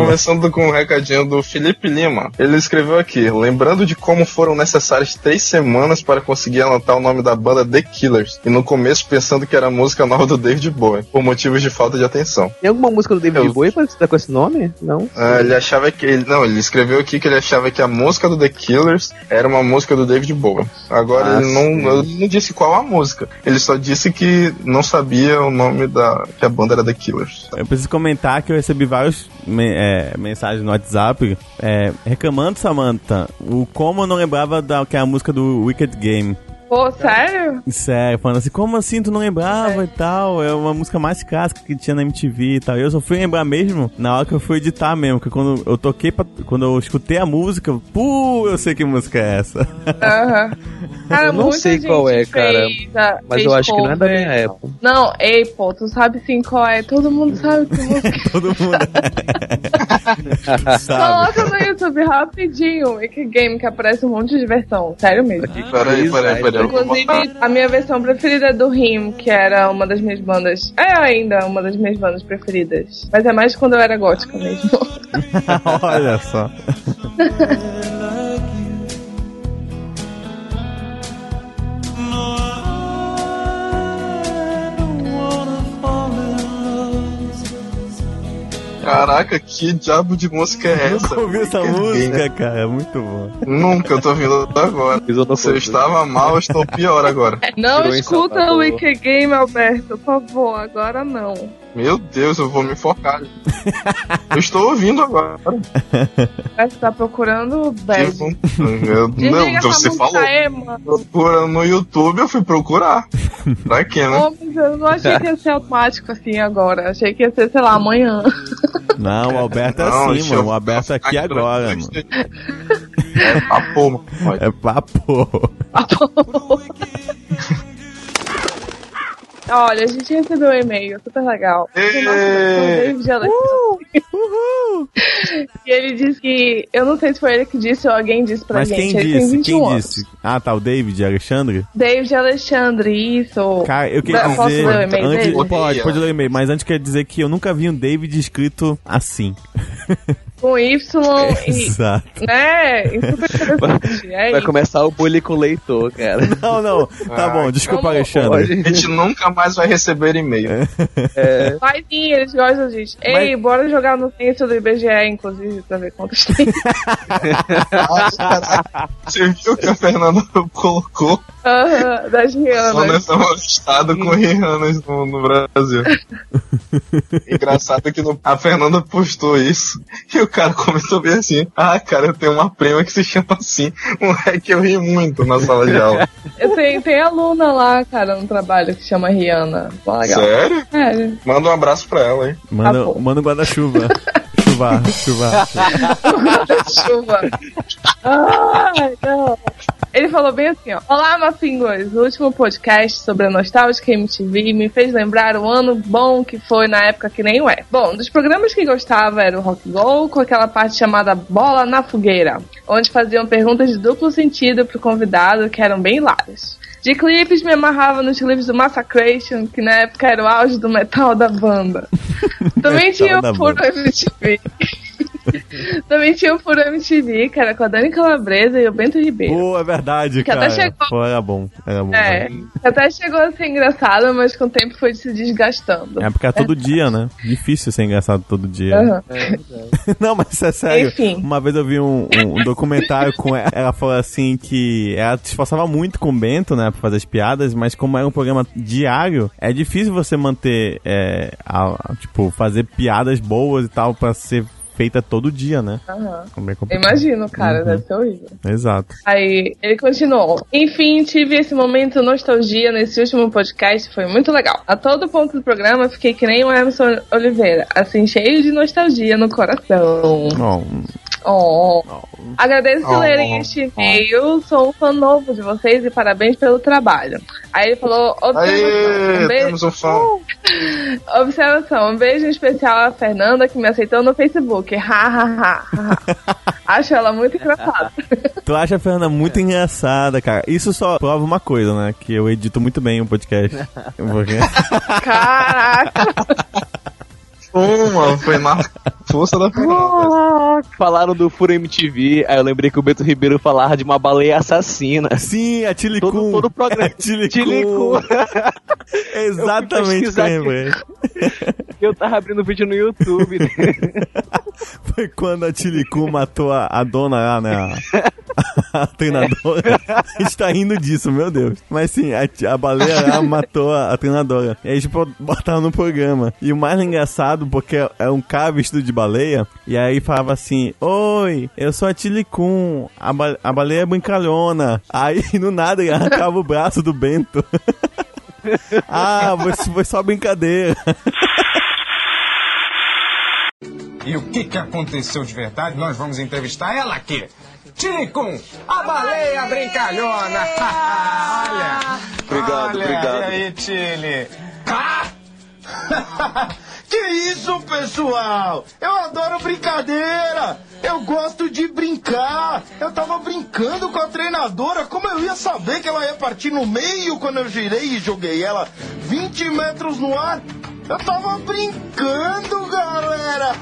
[SPEAKER 1] Começando com um recadinho do Felipe Lima. Ele escreveu aqui: lembrando de como foram necessárias três semanas para conseguir anotar o nome da banda The Killers, e no começo pensando que era a música nova do David Bowie, por motivos de falta de atenção.
[SPEAKER 4] Tem alguma música do David
[SPEAKER 1] Eu-
[SPEAKER 4] Bowie pra citar com esse nome? Não?
[SPEAKER 1] Ah, ele achava que. Ele, não, ele escreveu aqui que ele achava que a música do The Killers era uma música do David Bowie. Agora
[SPEAKER 4] Ah,
[SPEAKER 1] ele não, ele não disse qual a música. Ele só disse que não sabia o nome da. que a banda era The Killers.
[SPEAKER 2] Eu preciso comentar que eu recebi várias me- é, mensagens no WhatsApp é, reclamando, Samantha, o como eu não lembrava da que é a música do Wicked Game.
[SPEAKER 3] Pô, sério?
[SPEAKER 2] Sério, falando assim, como assim tu não lembrava
[SPEAKER 3] É.
[SPEAKER 2] e tal? É uma música mais clássica que tinha na MTV e tal. Eu só fui lembrar mesmo na hora que eu fui editar mesmo, que quando eu toquei, pra, quando eu escutei a música, pô, eu sei que música é essa.
[SPEAKER 3] Aham. [laughs] Cara,
[SPEAKER 4] Eu não sei qual é, cara,
[SPEAKER 3] a-
[SPEAKER 4] Mas eu acho que não é da
[SPEAKER 3] cover.
[SPEAKER 4] minha época.
[SPEAKER 3] Não, Apple, tu sabe sim qual é. Todo mundo sabe que música. [laughs]
[SPEAKER 2] Todo mundo sabe.
[SPEAKER 3] Coloca no YouTube rapidinho. Wiki Game que aparece um monte de versão. Sério mesmo.
[SPEAKER 1] Peraí, peraí, peraí. botar-
[SPEAKER 3] Inclusive, a minha versão preferida é do Rim, que era uma das minhas bandas. É ainda uma das minhas bandas preferidas. Mas é mais quando eu era gótica mesmo. [laughs]
[SPEAKER 2] Olha só. [laughs]
[SPEAKER 1] Caraca, que diabo de música é essa?
[SPEAKER 2] Nunca ouvi essa
[SPEAKER 1] Wicked Game.
[SPEAKER 2] música, cara. É muito bom.
[SPEAKER 1] Nunca, eu tô ouvindo agora. Se eu estava mal, eu estou pior agora.
[SPEAKER 3] Não escuta o Wiki Game, Alberto, por favor. Agora não.
[SPEAKER 1] Meu Deus, eu vou me focar. [laughs] eu estou ouvindo agora.
[SPEAKER 3] Você tá procurando bad.
[SPEAKER 1] Tipo, eu, não,
[SPEAKER 3] essa
[SPEAKER 1] você falou.
[SPEAKER 3] aí, mano.
[SPEAKER 1] Procura no YouTube, eu fui procurar. Pra quê, né?
[SPEAKER 3] Mas eu não achei que ia ser automático assim agora. Achei que ia ser, sei lá, amanhã.
[SPEAKER 2] Não, o Alberto é
[SPEAKER 1] Não,
[SPEAKER 2] assim, mano. O Alberto é aqui agora, mano.
[SPEAKER 1] É papo, mano.
[SPEAKER 2] É papo. [laughs] [laughs]
[SPEAKER 3] Olha, a gente recebeu um e-mail, super legal. Do nosso! David Alexandre. [laughs] E ele disse que. Eu não sei se foi ele que disse ou alguém disse pra
[SPEAKER 2] Mas
[SPEAKER 3] gente.
[SPEAKER 2] quem
[SPEAKER 3] ele tem
[SPEAKER 2] disse?
[SPEAKER 3] 21
[SPEAKER 2] Quem
[SPEAKER 3] anos.
[SPEAKER 2] disse? Ah, tá, o David Alexandre?
[SPEAKER 3] David Alexandre, isso.
[SPEAKER 2] Cara, eu queria
[SPEAKER 3] Não, Posso
[SPEAKER 2] dizer.
[SPEAKER 3] ler o e-mail
[SPEAKER 2] antes,
[SPEAKER 3] dele?
[SPEAKER 2] pode, pode ler o e-mail, mas antes queria dizer que eu nunca vi um David escrito assim. [laughs]
[SPEAKER 3] Com Y [laughs] e.
[SPEAKER 2] Exato.
[SPEAKER 3] Né? Isso é interessante. É
[SPEAKER 4] Vai começar o bullying com o leitor, cara.
[SPEAKER 2] Não, não. Tá
[SPEAKER 1] Ah,
[SPEAKER 2] bom, desculpa, Alexandre.
[SPEAKER 1] A gente nunca mais vai receber e-mail.
[SPEAKER 3] Vai sim, eles gostam disso. Ei, bora jogar no censo do IBGE, inclusive, pra ver quantos tem. [laughs]
[SPEAKER 1] Você viu que a Fernanda [laughs] colocou
[SPEAKER 3] Aham, das
[SPEAKER 1] só
[SPEAKER 3] Rihanna.
[SPEAKER 1] nessa estado com Rihannas no, no Brasil. [laughs] Engraçado que no- a Fernanda postou isso e o cara começou a ver assim: Ah, cara, eu tenho uma prima que se chama assim. Um é que eu ri muito na sala de aula. [laughs]
[SPEAKER 3] Eu tenho, tem aluna lá, cara, no trabalho que chama Rihanna. Pô, legal.
[SPEAKER 1] Sério?
[SPEAKER 3] Sério.
[SPEAKER 1] Manda um abraço pra ela, hein?
[SPEAKER 2] Manda,
[SPEAKER 3] bom.
[SPEAKER 2] manda um guarda-chuva. [laughs] Chuva, chuva.
[SPEAKER 3] Chuva. Ai, não. Ele falou bem assim, ó. Olá, Mapingos. O último podcast sobre a nostálgica MTV me fez lembrar o ano bom que foi na época que nem é. Bom, dos programas que gostava era o Rock Go, com aquela parte chamada Bola na Fogueira, onde faziam perguntas de duplo sentido pro convidado, que eram bem hilárias. De clipes, me amarrava nos clipes do Massacration, que na época era o auge do metal da banda. [laughs] Também tinha o
[SPEAKER 2] banda.
[SPEAKER 3] MTV. [laughs] Também tinha o MTV, que era com a Dani Calabresa e o Bento Ribeiro.
[SPEAKER 2] Pô, é verdade,
[SPEAKER 3] Que até
[SPEAKER 2] cara.
[SPEAKER 3] chegou.
[SPEAKER 2] Pô, era bom. Era bom.
[SPEAKER 3] É,
[SPEAKER 2] né?
[SPEAKER 3] até chegou a ser engraçado, mas com o tempo foi se desgastando.
[SPEAKER 2] É porque é todo dia, né? Difícil ser engraçado todo dia.
[SPEAKER 3] Aham. [laughs]
[SPEAKER 2] Não, mas isso é sério.
[SPEAKER 3] Enfim.
[SPEAKER 2] Uma vez eu vi um, um- um documentário com ela, ela falou assim que ela se esforçava muito com o Bento, né, pra fazer as piadas, mas como era um programa diário, é difícil você manter, é, a- a- tipo, fazer piadas boas e tal pra ser feita todo dia, né?
[SPEAKER 3] Aham.
[SPEAKER 2] É.
[SPEAKER 3] Imagino, cara,
[SPEAKER 2] Uhum.
[SPEAKER 3] deve ser horrível.
[SPEAKER 2] Exato.
[SPEAKER 3] Aí ele continuou. Enfim, tive esse momento nostalgia nesse último podcast, foi muito legal. A todo ponto do programa fiquei que nem o Emerson Oliveira, assim, cheio de nostalgia no coração.
[SPEAKER 2] Bom,
[SPEAKER 3] Oh. Agradeço por
[SPEAKER 1] Oh.
[SPEAKER 3] lerem este e-mail. Sou um fã novo de vocês e parabéns pelo trabalho. Aí ele falou: observação.
[SPEAKER 1] Aê,
[SPEAKER 3] Um beijo.
[SPEAKER 1] um fã. [laughs]
[SPEAKER 3] Observação, um beijo especial à Fernanda que me aceitou no Facebook. Ha, ha, ha, ha. [laughs] Acho ela muito engraçada. [laughs]
[SPEAKER 2] tu acha a Fernanda muito engraçada, cara. Isso só prova uma coisa, né? Que eu edito muito bem o podcast. Porque-
[SPEAKER 3] Caraca!
[SPEAKER 1] Uma, foi na força da Fernanda.
[SPEAKER 4] Falaram do Furo MTV, aí eu lembrei que o Beto Ribeiro falava de uma baleia assassina.
[SPEAKER 2] Sim, a Tilicum.
[SPEAKER 4] Todo, todo o programa. [laughs]
[SPEAKER 2] Tilicum.
[SPEAKER 4] Tilicum. [laughs]
[SPEAKER 2] Exatamente o que [laughs] eu
[SPEAKER 4] tava abrindo vídeo no YouTube. né?
[SPEAKER 2] Foi quando a Tilicum matou a, a dona lá, né? A, a treinadora. A gente tá rindo disso, meu Deus. Mas sim, a, a baleia lá matou a, a treinadora. E aí a gente bo- botaram no programa. E o mais engraçado, porque é- é um cara vestido de baleia. E aí falava assim: Oi, eu sou a Tilicum. A, ba- a baleia é brincalhona. Aí [laughs] no nada ele arrancava o braço do Bento. [laughs] ah, foi, foi só brincadeira.
[SPEAKER 6] E o que, que aconteceu de verdade? Nós vamos entrevistar ela aqui. Tilicum, a baleia brincalhona. [laughs] Olha.
[SPEAKER 7] Obrigado,
[SPEAKER 6] Olha,
[SPEAKER 7] obrigado.
[SPEAKER 6] E aí, Chile? [laughs]
[SPEAKER 7] Que isso, pessoal? Eu adoro brincadeira. Eu gosto de brincar. Eu tava brincando com a treinadora. Como eu ia saber que ela ia partir no meio quando eu girei e joguei ela 20 metros no ar? Eu tava brincando, galera.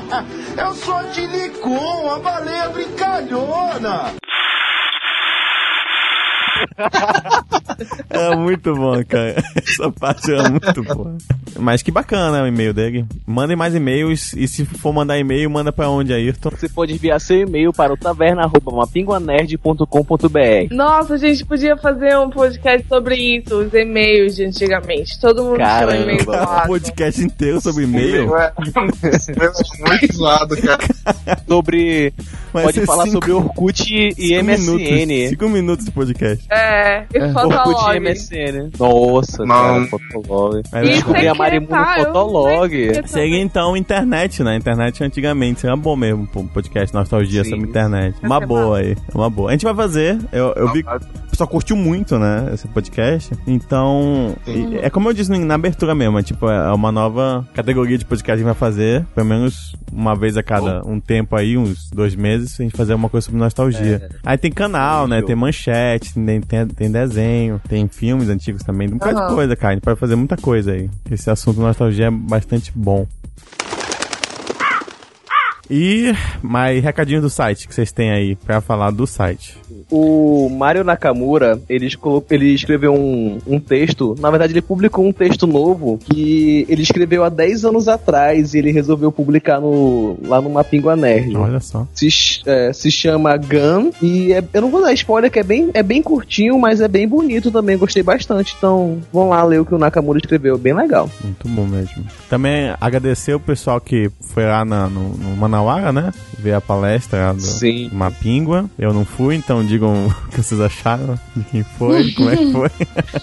[SPEAKER 7] [laughs] Eu sou a Tilicon, a baleia brincalhona. [laughs]
[SPEAKER 2] Era muito bom, cara. Essa parte era muito boa. Mas que bacana o e-mail dele. Mandem mais e-mails e se for mandar e-mail, manda pra onde, Ayrton?
[SPEAKER 4] Você pode enviar seu e-mail para o taverna.mapinguanerd.com.br
[SPEAKER 3] Nossa, a gente podia fazer um podcast sobre isso, os e-mails de antigamente. Todo mundo tinha um e-mail
[SPEAKER 2] Um
[SPEAKER 3] zoado.
[SPEAKER 2] podcast inteiro sobre e-mail.
[SPEAKER 1] É muito zoado, cara. [laughs]
[SPEAKER 4] Sobre.
[SPEAKER 2] Vai
[SPEAKER 4] pode falar
[SPEAKER 2] cinco-
[SPEAKER 4] sobre Orkut e
[SPEAKER 2] cinco
[SPEAKER 4] MSN.
[SPEAKER 2] Minutos, cinco minutos de podcast.
[SPEAKER 3] É, e
[SPEAKER 4] Orkut
[SPEAKER 3] Fotolog.
[SPEAKER 4] e MSN. Nossa,
[SPEAKER 1] Não.
[SPEAKER 4] cara, Fotolog.
[SPEAKER 2] Mas
[SPEAKER 4] Eu descobri
[SPEAKER 3] é
[SPEAKER 4] a
[SPEAKER 3] tá,
[SPEAKER 4] no
[SPEAKER 3] eu
[SPEAKER 4] Fotolog.
[SPEAKER 3] sei que-
[SPEAKER 2] Seria então internet, né? Internet antigamente. Seria bom mesmo, um podcast nostalgia
[SPEAKER 4] Sim.
[SPEAKER 2] sobre internet. Uma boa aí. Uma boa. A gente vai fazer. Eu, eu vi que o pessoal curtiu muito, né? Esse podcast. Então, e- é como eu disse na abertura mesmo. É tipo, é uma nova categoria de podcast que a gente vai fazer. Pelo menos uma vez a cada um tempo aí, uns dois meses, a gente fazer uma coisa sobre nostalgia. Aí tem canal, né?
[SPEAKER 4] Show.
[SPEAKER 2] Tem manchete, tem, tem, tem desenho, tem filmes antigos também. Tem um bocado de coisa, cara. A gente pode fazer muita coisa aí. Esse assunto nostalgia é bastante bom. E mais recadinhos do site que vocês têm aí pra falar do site.
[SPEAKER 4] O Mário Nakamura, ele, ele escreveu um, um texto, na verdade ele publicou um texto novo que ele escreveu há 10 anos atrás e ele resolveu publicar no, lá no Mapingua Nerd.
[SPEAKER 2] Olha só.
[SPEAKER 4] Se, é, se chama Gun e é- eu não vou dar spoiler que é bem, é bem curtinho, mas é bem bonito também, gostei bastante. Então vão lá ler o que o Nakamura escreveu, bem legal.
[SPEAKER 2] Muito bom mesmo. Também agradecer o pessoal que foi lá na- no, no Manauara, né? Ver a palestra do
[SPEAKER 4] Sim.
[SPEAKER 2] Mapingua. Eu não fui, então digam [laughs] o que vocês acharam de quem foi, como é que foi. [laughs]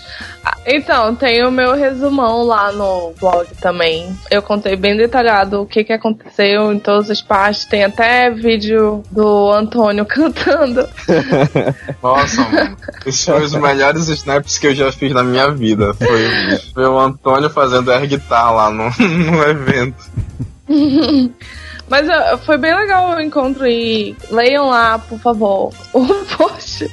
[SPEAKER 3] Então, tem o meu resumão lá no blog também. Eu contei bem detalhado o que, que aconteceu em todas as partes. Tem até vídeo do Antônio [laughs] cantando.
[SPEAKER 1] Nossa, mano. Esses foram os melhores snaps que eu já fiz na minha vida. Foi ver o Antônio fazendo air guitar lá no, no evento.
[SPEAKER 3] Mas uh, foi bem legal o encontro e leiam lá, por favor, [laughs] o post.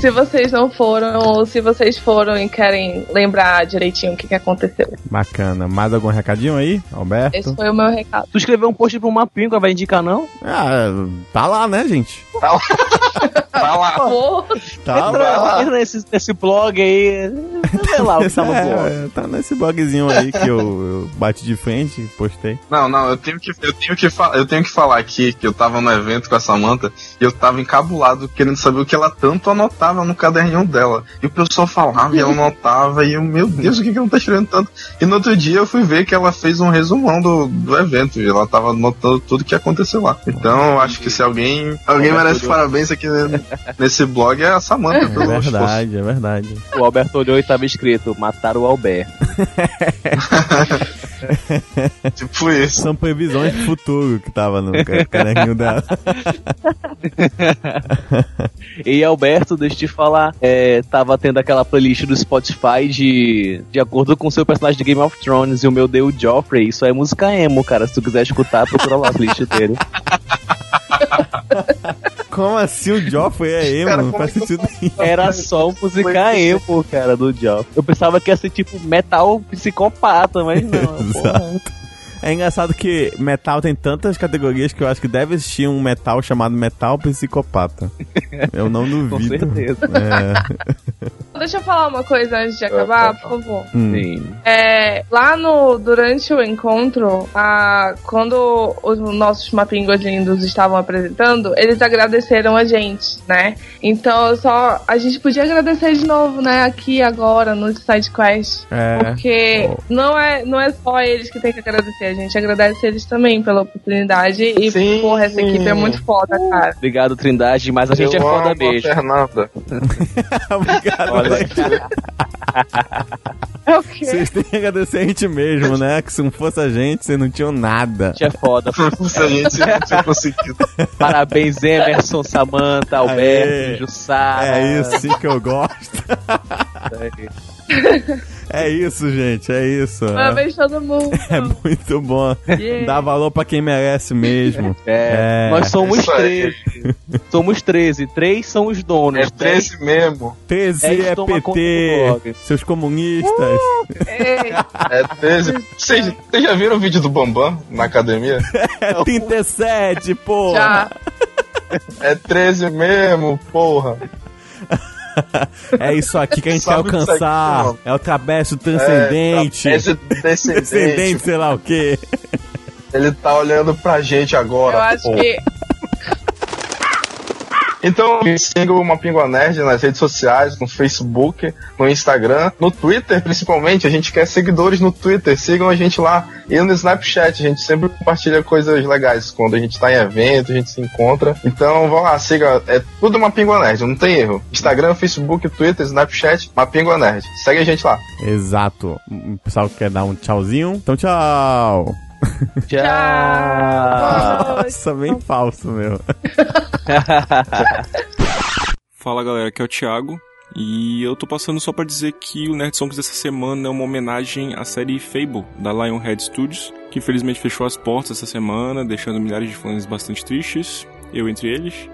[SPEAKER 3] Se vocês não foram ou se vocês foram e querem lembrar direitinho o que, que aconteceu.
[SPEAKER 2] Bacana. Mais algum recadinho aí, Alberto?
[SPEAKER 3] Esse foi o meu recado.
[SPEAKER 4] Tu escreveu um post pro Mapingua, vai indicar não?
[SPEAKER 2] Ah, tá lá, né, gente?
[SPEAKER 1] Tá lá. [laughs]
[SPEAKER 3] Pô,
[SPEAKER 2] Tá
[SPEAKER 4] entra, entra nesse, nesse blog aí, vê lá o que [laughs] tá no blog.
[SPEAKER 2] É, tá nesse blogzinho aí que eu, eu bati de frente e postei.
[SPEAKER 1] Não, não, eu tenho que, eu tenho que, eu tenho que falar aqui que eu tava no evento com a Samantha e eu tava encabulado querendo saber o que ela tanto anotava no caderninho dela. E o pessoal falava e ela anotava e eu, meu Deus, o que que ela tá escrevendo tanto? E no outro dia eu fui ver que ela fez um resumão do, do evento e ela tava anotando tudo que aconteceu lá. Então eu acho que se alguém, alguém merece parabéns aqui nesse blog é a Samantha
[SPEAKER 2] É verdade, é verdade.
[SPEAKER 4] O Alberto olhou e tava escrito, mataram o Alberto. [laughs]
[SPEAKER 1] Tipo isso.
[SPEAKER 2] São previsões do futuro que tava no ca- caderninho dela. [laughs]
[SPEAKER 4] E Alberto, deixa eu te falar, é, tava tendo aquela playlist do Spotify de, de acordo com o seu personagem de Game of Thrones e o meu deu o Joffrey. Isso é música emo, cara. Se tu quiser escutar, procura lá a playlist dele. [laughs]
[SPEAKER 2] Como assim o Joffrey é emo?
[SPEAKER 1] Cara,
[SPEAKER 2] não faz sentido nenhum.
[SPEAKER 4] Era só música emo, cara, do Joffrey. Eu pensava que ia ser tipo metal psicopata, mas não. [laughs] porra.
[SPEAKER 2] É engraçado que metal tem tantas categorias que eu acho que deve existir um metal chamado metal psicopata. [laughs] Eu não
[SPEAKER 4] Com
[SPEAKER 2] duvido.
[SPEAKER 4] certeza.
[SPEAKER 2] É. [laughs]
[SPEAKER 3] deixa eu falar uma coisa antes de acabar, por favor.
[SPEAKER 2] Hum.
[SPEAKER 4] Sim.
[SPEAKER 3] É, lá no durante o encontro, a, quando os nossos mapingos lindos estavam apresentando, eles agradeceram a gente, né? Então só a gente podia agradecer de novo, né? Aqui agora no SideQuest,
[SPEAKER 2] É.
[SPEAKER 3] porque não é não é só eles que tem que agradecer, a gente agradece eles também pela oportunidade e
[SPEAKER 1] Sim.
[SPEAKER 3] porra essa equipe é muito foda, cara.
[SPEAKER 4] Obrigado, Trindade, mas a gente
[SPEAKER 1] eu
[SPEAKER 4] é foda
[SPEAKER 1] amo a
[SPEAKER 4] mesmo.
[SPEAKER 1] Fernanda. [laughs]
[SPEAKER 2] Obrigado.
[SPEAKER 4] Olha.
[SPEAKER 3] É o quê?
[SPEAKER 2] Vocês têm que agradecer a gente mesmo, né? Que se não fosse a gente, vocês não tinham nada.
[SPEAKER 4] A gente é foda. [laughs]
[SPEAKER 1] Se a gente não tinha conseguido.
[SPEAKER 4] Parabéns, Emerson, Samantha,
[SPEAKER 2] Aê.
[SPEAKER 4] Alberto, Jussara.
[SPEAKER 2] É isso sim que eu gosto. [laughs] É isso, gente, é isso.
[SPEAKER 3] Parabéns todo mundo.
[SPEAKER 2] É muito bom.
[SPEAKER 3] Yeah.
[SPEAKER 2] Dá valor pra quem merece mesmo.
[SPEAKER 4] É,
[SPEAKER 2] É.
[SPEAKER 4] nós somos
[SPEAKER 1] Isso aí.
[SPEAKER 4] 13. somos 13. Três são os donos.
[SPEAKER 1] É 13 mesmo.
[SPEAKER 2] 13
[SPEAKER 4] É,
[SPEAKER 2] é PT, seus comunistas.
[SPEAKER 3] Ei,
[SPEAKER 1] É 13. Vocês vocês já viram o vídeo do Bambam na academia? [laughs]
[SPEAKER 2] É 37, porra.
[SPEAKER 3] já.
[SPEAKER 1] É 13 mesmo, porra. [laughs]
[SPEAKER 2] é isso aqui que a gente quer
[SPEAKER 1] aqui,
[SPEAKER 2] alcançar.
[SPEAKER 1] mano?
[SPEAKER 2] É o trabeço transcendente.
[SPEAKER 1] É, Descendente,
[SPEAKER 2] sei lá o quê.
[SPEAKER 1] ele tá olhando pra gente agora.
[SPEAKER 3] Eu acho
[SPEAKER 1] pô.
[SPEAKER 3] que
[SPEAKER 1] Então, siga o Mapingua Nerd nas redes sociais, no Facebook, no Instagram, no Twitter, principalmente. A gente quer seguidores no Twitter, sigam a gente lá. E no Snapchat, a gente sempre compartilha coisas legais. Quando a gente tá em evento, a gente se encontra. Então, vão lá, siga. É tudo Mapingua Nerd, não tem erro. Instagram, Facebook, Twitter, Snapchat, Mapingua Nerd. Segue a gente lá.
[SPEAKER 2] Exato. O pessoal quer dar um tchauzinho. Então, tchau. [laughs]
[SPEAKER 4] Tchau.
[SPEAKER 2] Nossa, bem falso, meu. [laughs]
[SPEAKER 8] Fala galera, aqui é o Thiago. E eu tô passando só pra dizer que o Nerd Songs dessa semana é uma homenagem à série Fable, da Lionhead Studios, que infelizmente fechou as portas essa semana, deixando milhares de fãs bastante tristes, eu entre eles.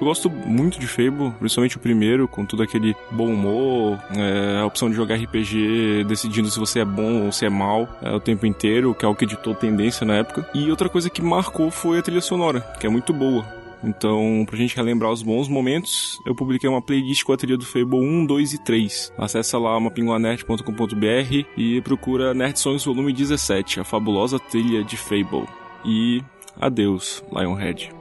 [SPEAKER 8] Eu gosto muito de Fable, principalmente o primeiro, com todo aquele bom humor, é, a opção de jogar RPG decidindo se você é bom ou se é mal é, o tempo inteiro, que é o que ditou tendência na época. E outra coisa que marcou foi a trilha sonora, que é muito boa. Então, pra gente relembrar os bons momentos, eu publiquei uma playlist com a trilha do Fable 1, 2 e 3. Acesse lá mapinguanerd.com.br e procura Nerd Songs Volume 17, a fabulosa trilha de Fable. E adeus, Lionhead.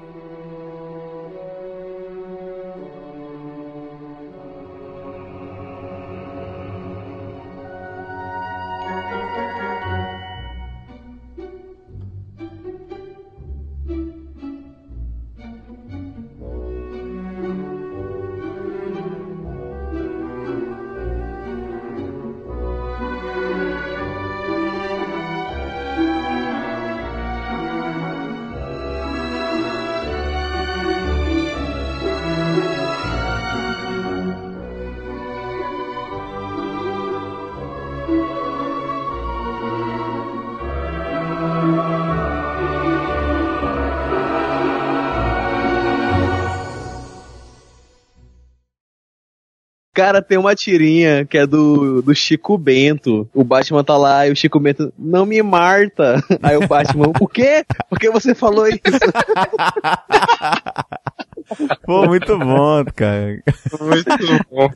[SPEAKER 4] Cara, tem uma tirinha que é do, do Chico Bento. O Batman tá lá e o Chico Bento, não me marta. [laughs] Aí o Batman, o quê? Por que você falou isso? [laughs]
[SPEAKER 2] Pô, muito bom, cara.
[SPEAKER 1] Muito bom.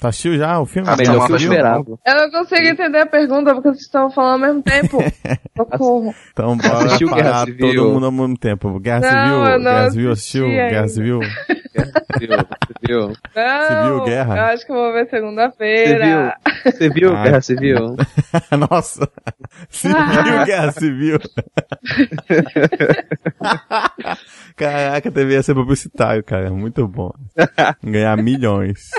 [SPEAKER 2] Tu assistiu já o filme?
[SPEAKER 1] Ah,
[SPEAKER 4] Melhor que eu esperava.
[SPEAKER 3] eu não consigo entender a pergunta porque vocês estão falando ao mesmo tempo. [laughs] Socorro.
[SPEAKER 2] Então bora
[SPEAKER 4] Assistiu Guerra
[SPEAKER 2] parar
[SPEAKER 4] Civil?
[SPEAKER 2] todo mundo ao mesmo tempo. Guerra
[SPEAKER 3] Não,
[SPEAKER 2] Civil,
[SPEAKER 3] não
[SPEAKER 2] Guerra Civil,
[SPEAKER 3] assisti
[SPEAKER 2] assistiu? Guerra. Civil. [laughs]
[SPEAKER 4] Viu? Viu?
[SPEAKER 3] Não,
[SPEAKER 2] Civil, guerra?
[SPEAKER 3] Eu acho que eu vou ver segunda-feira.
[SPEAKER 4] Você viu
[SPEAKER 2] Ah.
[SPEAKER 4] Guerra Civil? [laughs]
[SPEAKER 2] Nossa. Civil, Guerra Civil. Caraca, TV ia ser publicitário, cara. Muito bom. Ganhar milhões.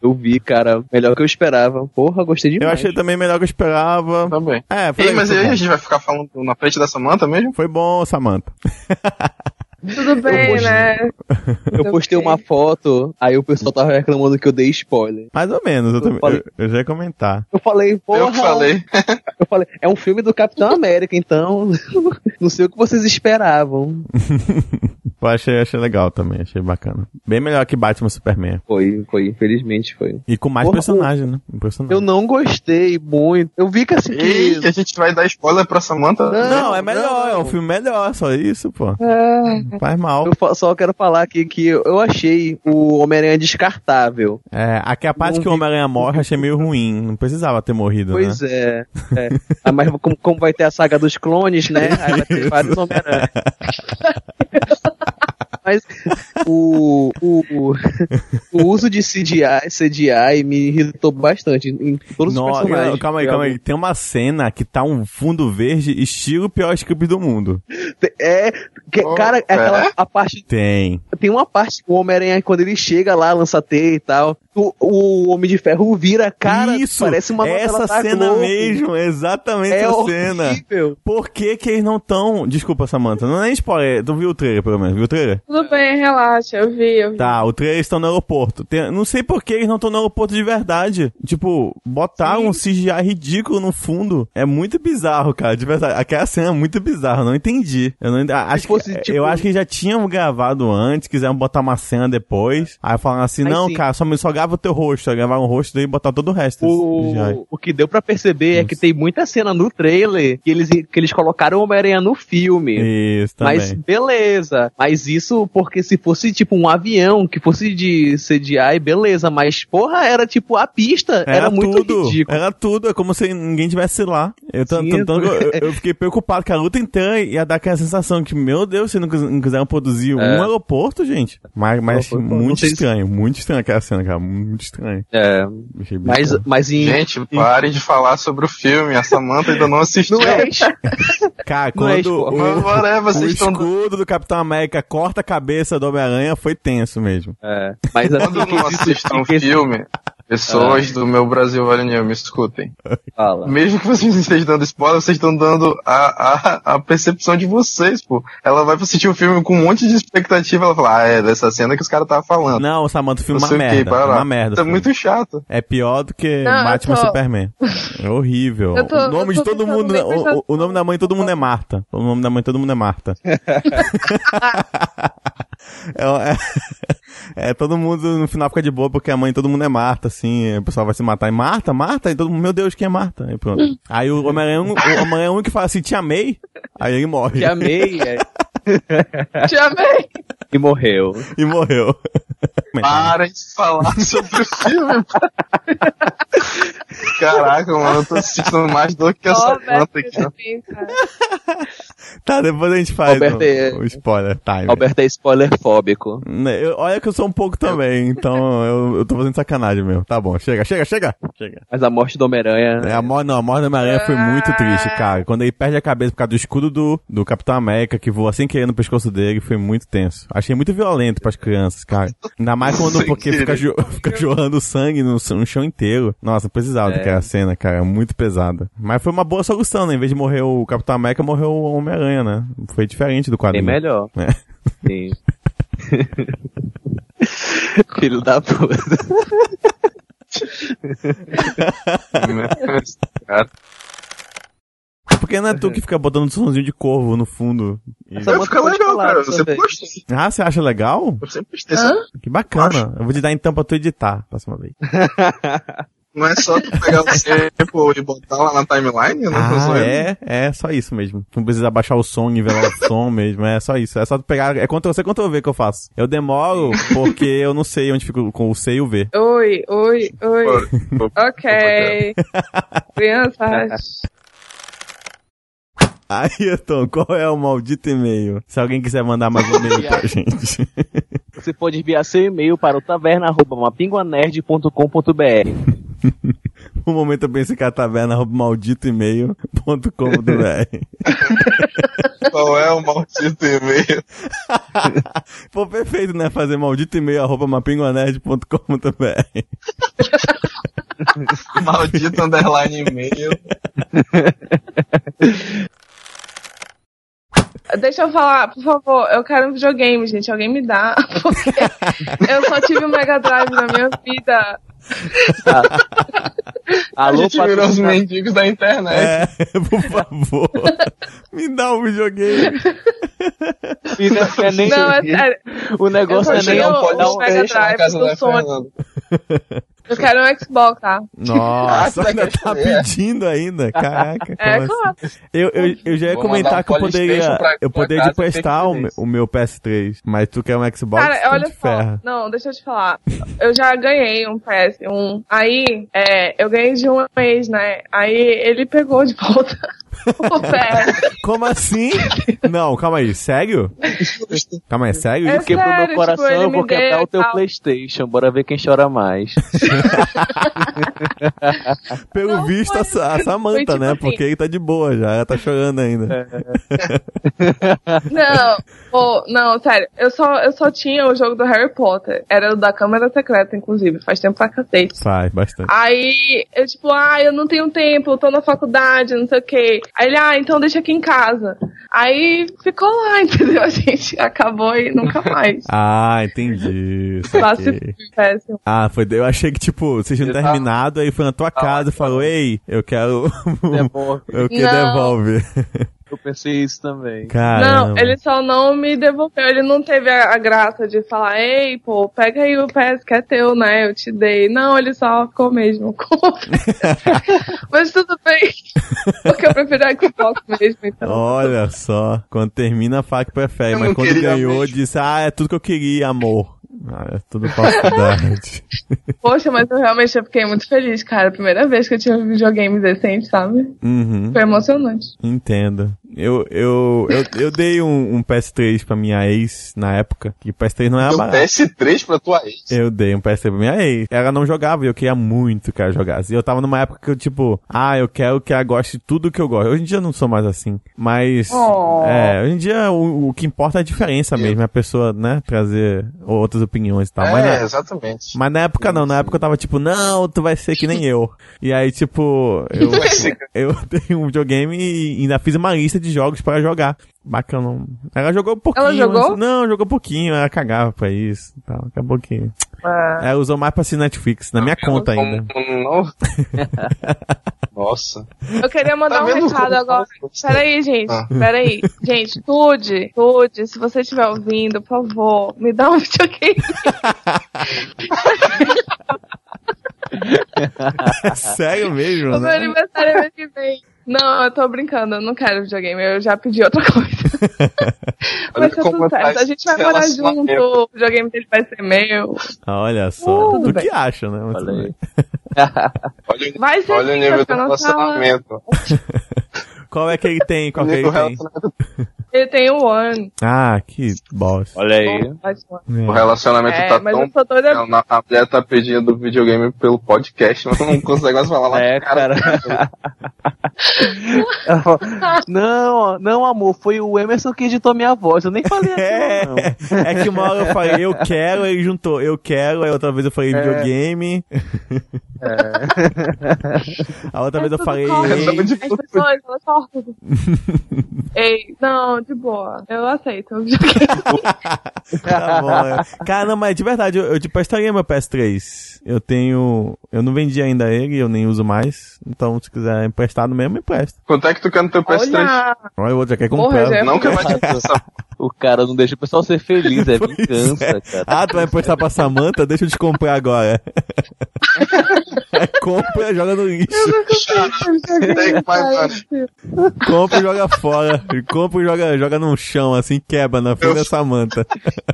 [SPEAKER 4] Eu vi, cara. Melhor que eu esperava. Porra, gostei
[SPEAKER 2] Eu
[SPEAKER 4] demais.
[SPEAKER 2] achei também melhor que eu esperava.
[SPEAKER 1] Também.
[SPEAKER 2] É, foi,
[SPEAKER 1] Ei, mas aí a gente vai ficar falando na frente da Samanta mesmo?
[SPEAKER 2] Foi bom, Samantha. [laughs] [laughs]
[SPEAKER 3] Tudo bem,
[SPEAKER 4] postei-
[SPEAKER 3] né?
[SPEAKER 4] Eu postei uma foto, aí o pessoal tava reclamando que eu dei spoiler.
[SPEAKER 2] Mais ou menos, eu, também,
[SPEAKER 4] falei-
[SPEAKER 2] eu, eu já ia comentar.
[SPEAKER 4] Eu falei, porra.
[SPEAKER 1] Eu falei.
[SPEAKER 4] Eu falei, é um filme do Capitão América, então [laughs] não sei o que vocês esperavam.
[SPEAKER 2] Eu achei, achei legal também, achei bacana. Bem melhor que Batman Superman.
[SPEAKER 4] Foi, foi, infelizmente foi.
[SPEAKER 2] E com mais
[SPEAKER 4] Porra,
[SPEAKER 2] personagem, né? Um personagem.
[SPEAKER 4] Eu não gostei muito. Eu vi que assim que.
[SPEAKER 1] a gente vai dar spoiler pra Samanta?
[SPEAKER 2] Não, é melhor, é um filme melhor, só isso, pô. Não faz mal.
[SPEAKER 4] Eu só quero falar aqui que eu achei o Homem-Aranha descartável.
[SPEAKER 2] É, aqui a parte
[SPEAKER 4] Não
[SPEAKER 2] que o. Homem-Aranha morre, achei meio ruim. Não precisava ter morrido,
[SPEAKER 4] Pois
[SPEAKER 2] né?
[SPEAKER 4] é. é. Ah, mas como, como vai ter a saga dos clones, né? Aí vai ter [laughs] vários Homem-Aranha. [laughs] Mas o, o, o, o uso de CGI, CGI me irritou bastante em todos os
[SPEAKER 2] Nossa,
[SPEAKER 4] personagens.
[SPEAKER 2] não, calma aí, calma aí. Tem uma cena que tá um fundo verde, estilo pior script do mundo.
[SPEAKER 4] É, que-
[SPEAKER 1] Oh,
[SPEAKER 4] cara,
[SPEAKER 1] é?
[SPEAKER 4] aquela a parte
[SPEAKER 2] Tem.
[SPEAKER 4] tem uma parte que o Homem-Aranha quando ele chega lá, lança teia e tal, o, o Homem de Ferro vira, cara,
[SPEAKER 2] Isso!
[SPEAKER 4] parece uma
[SPEAKER 2] essa
[SPEAKER 4] da
[SPEAKER 2] cena
[SPEAKER 4] Globo.
[SPEAKER 2] mesmo, exatamente
[SPEAKER 4] É
[SPEAKER 2] essa cena.
[SPEAKER 4] horrível.
[SPEAKER 2] Por que que eles não tão... Desculpa, Samantha, não é spoiler. Tu viu o trailer, pelo menos? Viu o trailer?
[SPEAKER 3] tudo bem, relaxa, eu vi, eu vi.
[SPEAKER 2] Tá, o trailer estão no aeroporto. Tem- não sei por que eles não estão no aeroporto de verdade. Tipo, botaram um CGI ridículo no fundo. É muito bizarro, cara, de verdade. Aquela cena é muito bizarra, eu não entendi. Eu, não, a- acho,
[SPEAKER 4] fosse,
[SPEAKER 2] que,
[SPEAKER 4] tipo-
[SPEAKER 2] eu acho que já tinham gravado antes, quiseram botar uma cena depois. Aí falaram assim,
[SPEAKER 4] Aí
[SPEAKER 2] não,
[SPEAKER 4] sim.
[SPEAKER 2] cara, só, só grava o teu rosto. Só gravaram o rosto e botar todo o resto. desse CGI.
[SPEAKER 4] O, o que deu pra perceber é que tem muita cena no trailer que eles, que eles colocaram o Homem-Aranha no filme.
[SPEAKER 2] Isso, também.
[SPEAKER 4] Mas beleza. Mas isso porque se fosse tipo um avião, que fosse de CGI, beleza, mas porra, era tipo a pista, era, muito
[SPEAKER 2] tudo,
[SPEAKER 4] ridículo.
[SPEAKER 2] Era tudo, é como se ninguém tivesse lá. Eu,
[SPEAKER 4] Sim, eu- [laughs]
[SPEAKER 2] eu fiquei preocupado que a luta inteira ia dar aquela sensação que, meu Deus, se não, quis- não quiseram produzir um
[SPEAKER 4] É.
[SPEAKER 2] aeroporto, gente. Mas, mas
[SPEAKER 4] não
[SPEAKER 2] muito
[SPEAKER 4] sei se-
[SPEAKER 2] estranho, muito estranho aquela cena, cara, muito estranho.
[SPEAKER 4] É, mas,
[SPEAKER 2] estranho.
[SPEAKER 4] mas em.
[SPEAKER 1] Gente, parem de falar sobre o filme. A Samantha ainda não assistiu.
[SPEAKER 4] Não é, [laughs]
[SPEAKER 2] Cara,
[SPEAKER 4] Não é
[SPEAKER 2] quando
[SPEAKER 4] spoiler.
[SPEAKER 2] o, o
[SPEAKER 1] estão
[SPEAKER 2] escudo do Capitão América corta a cabeça do Homem-Aranha, foi tenso mesmo.
[SPEAKER 4] é, mas assim,
[SPEAKER 1] Quando não um
[SPEAKER 4] em questão-
[SPEAKER 1] filme, pessoas do meu Brasil Varonil me escutem. [laughs]
[SPEAKER 4] Fala.
[SPEAKER 1] Mesmo que vocês não estejam dando spoiler, vocês estão dando a, a, a percepção de vocês, pô. Ela vai assistir o filme com um monte de expectativa, ela fala, ah, é dessa cena que os caras estavam falando.
[SPEAKER 2] Não, Samantha, o filme é
[SPEAKER 1] Não
[SPEAKER 2] uma merda.
[SPEAKER 1] para
[SPEAKER 2] É uma merda.
[SPEAKER 1] Isso é muito chato.
[SPEAKER 2] É pior do que
[SPEAKER 3] Não,
[SPEAKER 2] Batman
[SPEAKER 3] tô-
[SPEAKER 2] Superman. É horrível.
[SPEAKER 3] Tô-
[SPEAKER 2] o nome de todo mundo. O,
[SPEAKER 3] prestar
[SPEAKER 2] o- o nome da mãe de todo mundo é Marta. O nome da mãe de todo mundo é Marta. [laughs] [laughs] é, é- é, todo mundo no final fica de boa porque a mãe de todo mundo é Marta, assim. O pessoal vai se matar. E Marta, Marta, e todo mundo, meu Deus, quem é Marta? Aí pronto. Aí o Homem-Aranha o Homem-Aranha é único que fala assim, te amei. Aí ele morre.
[SPEAKER 4] Te amei, é, [laughs]
[SPEAKER 3] Te amei.
[SPEAKER 4] e morreu.
[SPEAKER 2] E morreu.
[SPEAKER 1] Parem de falar sobre o filme. [laughs] Caraca, mano, eu tô sentindo mais dor que a Samantha aqui.
[SPEAKER 2] Tá, depois a gente faz
[SPEAKER 4] Alberto, é-
[SPEAKER 2] o, o spoiler time.
[SPEAKER 4] Alberto é spoiler fóbico.
[SPEAKER 2] Né, eu- olha que eu sou um pouco também, então eu, eu tô fazendo sacanagem mesmo. Tá bom, chega, chega, chega. Chega.
[SPEAKER 4] Mas a morte do Homem-Aranha.
[SPEAKER 2] É, a morte, não, a morte do Homem-Aranha foi muito triste, cara. Quando ele perde a cabeça por causa do escudo do, do Capitão América, que voa sem querer no pescoço dele, foi muito tenso. Achei muito violento pras crianças, cara. Ainda mais quando, porque fica, jo- [laughs] fica jorrando sangue no, no chão inteiro. Nossa, não precisava
[SPEAKER 4] É.
[SPEAKER 2] daquela cena, cara. Muito pesada. Mas foi uma boa solução, né? Em vez de morrer o Capitão América, morreu o Homem-Aranha, né? Foi diferente do
[SPEAKER 4] Bem
[SPEAKER 2] quadrinho.
[SPEAKER 4] melhor.
[SPEAKER 2] É.
[SPEAKER 4] Sim. [laughs] Filho da puta. [laughs]
[SPEAKER 2] Porque não é tu que fica botando sonzinho de corvo no fundo. E-
[SPEAKER 4] Essa-
[SPEAKER 1] fica
[SPEAKER 4] pode
[SPEAKER 1] legal, cara. Eu
[SPEAKER 4] também.
[SPEAKER 1] sempre gostei.
[SPEAKER 2] Ah, você acha legal?
[SPEAKER 1] Eu sempre gostei. sabe?
[SPEAKER 2] Que bacana. Eu vou te dar então pra tu editar próxima vez. [laughs] [laughs]
[SPEAKER 1] Não é só tu pegar o sample e botar lá na timeline? Eu não tô
[SPEAKER 2] Ah, é? É só isso mesmo. Não precisa baixar o som, nivelar o [laughs] som mesmo. É só isso. É só tu pegar. É Ctrl C, Ctrl V que eu faço. Eu demoro porque eu não sei onde fica com o C e o V.
[SPEAKER 3] Oi, oi, oi. Ok. Crianças. [laughs]
[SPEAKER 2] Aí, então, qual é o maldito e-mail? Se alguém quiser mandar mais um e-mail pra gente. [laughs]
[SPEAKER 4] Você pode enviar seu e-mail para o taverna.mapinguanerd.com.br
[SPEAKER 2] No [laughs] momento eu pensei que a taverna arroba maldito e-mail.com.br.
[SPEAKER 1] Qual é o maldito e-mail?
[SPEAKER 2] Pô, perfeito, né? Fazer maldito e-mail arroba mapinguanerd.com.br.
[SPEAKER 1] Maldito underline e-mail.
[SPEAKER 3] Deixa eu falar, por favor, eu quero um videogame, gente. Alguém me dá. [laughs] Porque eu só tive um Mega Drive na minha vida. [laughs]
[SPEAKER 1] A
[SPEAKER 4] Alô,
[SPEAKER 1] gente virou os mendigos da internet.
[SPEAKER 2] É, [laughs] por favor. Me dá um videogame.
[SPEAKER 4] E não é nem-
[SPEAKER 3] Não, é sério.
[SPEAKER 4] O negócio é nem um
[SPEAKER 3] o-
[SPEAKER 4] um-
[SPEAKER 3] Mega Drive do.
[SPEAKER 1] Fernanda.
[SPEAKER 3] Eu quero um Xbox, tá?
[SPEAKER 2] Nossa, ainda tá pedindo ainda. Caraca.
[SPEAKER 3] É, claro.
[SPEAKER 2] assim? Eu, eu, eu já ia
[SPEAKER 1] Vou
[SPEAKER 2] comentar que eu poderia,
[SPEAKER 1] pra-
[SPEAKER 2] eu poderia
[SPEAKER 1] casa
[SPEAKER 2] te prestar
[SPEAKER 1] e
[SPEAKER 2] o, o meu PS3, mas tu quer um Xbox,
[SPEAKER 3] Cara,
[SPEAKER 2] então
[SPEAKER 3] olha só.
[SPEAKER 2] ferra.
[SPEAKER 3] Não, deixa eu te falar. Eu já ganhei um PS1. Aí, é, eu ganhei de um mês, né? Aí ele pegou de volta [laughs] o PS.
[SPEAKER 2] Como assim? Não, calma aí, sério? Calma aí, sério
[SPEAKER 3] É
[SPEAKER 2] isso?
[SPEAKER 4] Porque pro
[SPEAKER 3] sério,
[SPEAKER 4] meu coração
[SPEAKER 3] tipo, ele
[SPEAKER 4] eu vou quebrar o teu
[SPEAKER 3] tal.
[SPEAKER 4] Playstation. Bora ver quem chora mais. [laughs]
[SPEAKER 2] Pelo
[SPEAKER 3] Não,
[SPEAKER 2] visto,
[SPEAKER 3] foi-
[SPEAKER 2] a, a Samantha,
[SPEAKER 3] foi tipo
[SPEAKER 2] né?
[SPEAKER 3] assim.
[SPEAKER 2] Porque ele tá de boa já, ela tá chorando ainda.
[SPEAKER 3] Não, pô, não, sério. Eu só, eu só tinha o jogo do Harry Potter. Era o da Câmara Secreta, inclusive. Faz tempo pra cacete.
[SPEAKER 2] Faz, bastante.
[SPEAKER 3] Aí, eu tipo, ah, eu não tenho tempo, eu tô na faculdade, não sei o quê. Aí ele, ah, então deixa aqui em casa. Aí ficou lá, [laughs] entendeu? A gente acabou e nunca mais.
[SPEAKER 2] Ah, entendi.
[SPEAKER 3] Lá se péssimo.
[SPEAKER 2] Ah, foi. Eu achei que, tipo, vocês tinham terminado, aí foi na tua casa e falou, ei, eu quero. [laughs]
[SPEAKER 4] Devolve. [laughs]
[SPEAKER 2] eu que
[SPEAKER 3] Não.
[SPEAKER 2] devolve.
[SPEAKER 4] Eu pensei isso também.
[SPEAKER 2] Caramba.
[SPEAKER 3] Não, ele só não me devolveu. Ele não teve a, a graça de falar, ei, pô, pega aí o PS que é teu, né? Eu te dei. Não, ele só ficou mesmo com [laughs] Mas tudo bem. Porque eu prefiro a Xbox mesmo, então.
[SPEAKER 2] Olha só, quando termina fala que prefere,
[SPEAKER 1] Eu
[SPEAKER 2] mas quando ganhou
[SPEAKER 1] mesmo.
[SPEAKER 2] disse, ah, é tudo que eu queria, amor. Ah, é tudo falsidade. [laughs]
[SPEAKER 3] Poxa, mas eu realmente eu fiquei muito feliz, cara. Primeira vez que eu tinha um videogame decente, sabe?
[SPEAKER 2] uhum,
[SPEAKER 3] Foi emocionante.
[SPEAKER 2] entendo. Eu, eu, eu, eu dei um, um PS3 pra minha ex na época, que PS3 não era barato.
[SPEAKER 1] PS3 pra tua ex.
[SPEAKER 2] Eu dei um PS3 pra minha ex. Ela não jogava e eu queria muito que ela jogasse. E eu tava numa época que eu, tipo, ah, eu quero que ela goste de tudo que eu gosto. Hoje em dia eu não sou mais assim. Mas,
[SPEAKER 3] Oh.
[SPEAKER 2] é, hoje em dia o, o que importa é a diferença mesmo. É a pessoa, né, trazer outras opiniões e tal. Mas,
[SPEAKER 1] é,
[SPEAKER 2] na,
[SPEAKER 1] exatamente.
[SPEAKER 2] mas na época não. Na época eu tava tipo, não, tu vai ser que nem eu. E aí, tipo, eu, [laughs]
[SPEAKER 1] que-
[SPEAKER 2] eu [laughs] dei um videogame e ainda fiz uma lista de jogos pra jogar. Bacana. Ela jogou um pouquinho.
[SPEAKER 3] Ela jogou?
[SPEAKER 2] mas- não, jogou pouquinho. Ela cagava pra isso. e Tal. Acabou que...
[SPEAKER 3] Ah,
[SPEAKER 2] Ela usou mais pra assistir Netflix, na minha conta
[SPEAKER 1] Como-
[SPEAKER 2] ainda.
[SPEAKER 1] Não... [laughs] Nossa.
[SPEAKER 3] Eu queria mandar
[SPEAKER 1] Tá
[SPEAKER 3] um recado
[SPEAKER 1] como-
[SPEAKER 3] agora. Peraí, gente.
[SPEAKER 1] Ah.
[SPEAKER 3] Peraí. Gente, Tude, Tude, se você estiver ouvindo, por favor, me dá um videogame. [laughs]
[SPEAKER 2] Sério mesmo,
[SPEAKER 3] O meu
[SPEAKER 2] né?
[SPEAKER 3] aniversário é mês que vem. Não, eu tô brincando, eu não quero videogame, eu já pedi outra coisa. [laughs] Ser
[SPEAKER 1] como
[SPEAKER 3] tudo
[SPEAKER 1] tá
[SPEAKER 3] certo. A gente vai morar junto, o videogame dele vai ser meu.
[SPEAKER 2] Olha só.
[SPEAKER 3] Uh, tudo
[SPEAKER 2] tu
[SPEAKER 3] bem.
[SPEAKER 2] que acha, né? Mas
[SPEAKER 4] Olha. [laughs] [laughs]
[SPEAKER 1] Olha,
[SPEAKER 3] Vai ser
[SPEAKER 1] olha o nível do
[SPEAKER 3] sala.
[SPEAKER 1] relacionamento.
[SPEAKER 2] Qual é que ele tem? Qual que ele tem? [laughs]
[SPEAKER 3] Ele tem o One.
[SPEAKER 2] Ah, que bosta.
[SPEAKER 4] Olha aí.
[SPEAKER 3] Mas,
[SPEAKER 1] O
[SPEAKER 2] É.
[SPEAKER 1] relacionamento
[SPEAKER 3] É,
[SPEAKER 1] tá
[SPEAKER 3] mas
[SPEAKER 1] tão.
[SPEAKER 3] doida.
[SPEAKER 1] A mulher tá pedindo videogame pelo podcast, mas não consegue mais falar lá.
[SPEAKER 4] É, cara. [laughs] Falou, não, não, amor, foi o Emerson que editou minha voz. Eu nem falei [laughs]
[SPEAKER 2] É,
[SPEAKER 4] assim, não.
[SPEAKER 2] é que uma hora eu falei, eu quero, ele juntou, eu quero, aí outra vez eu falei videogame. A outra vez eu falei,
[SPEAKER 3] corre.
[SPEAKER 2] ei,
[SPEAKER 1] de
[SPEAKER 3] As pessoas, elas cortam. [laughs] Ei, não, de boa. Eu aceito videogame.
[SPEAKER 2] tá bom. é. Cara, não, mas de verdade, eu, eu te prestaria meu PS3. Eu tenho. Eu não vendi ainda ele, eu nem uso mais. Então, se quiser emprestado mesmo, me empresta.
[SPEAKER 1] Quanto é que tu quer no teu PS3?
[SPEAKER 3] Olha,
[SPEAKER 2] Olha, o outro já quer
[SPEAKER 3] Porra,
[SPEAKER 2] comprar.
[SPEAKER 3] já é
[SPEAKER 1] vai te passar.
[SPEAKER 4] O cara não deixa o pessoal ser feliz, é [laughs]
[SPEAKER 2] Pois
[SPEAKER 4] vingança,
[SPEAKER 2] é.
[SPEAKER 4] cara.
[SPEAKER 2] Ah, tu vai emprestar pra Samantha? Deixa eu te comprar agora. [laughs] Aí compra, joga no lixo.
[SPEAKER 1] Mais.
[SPEAKER 2] Compra e joga fora. Compra e joga, joga no chão, assim, quebra na frente
[SPEAKER 1] Eu-
[SPEAKER 2] da Samantha.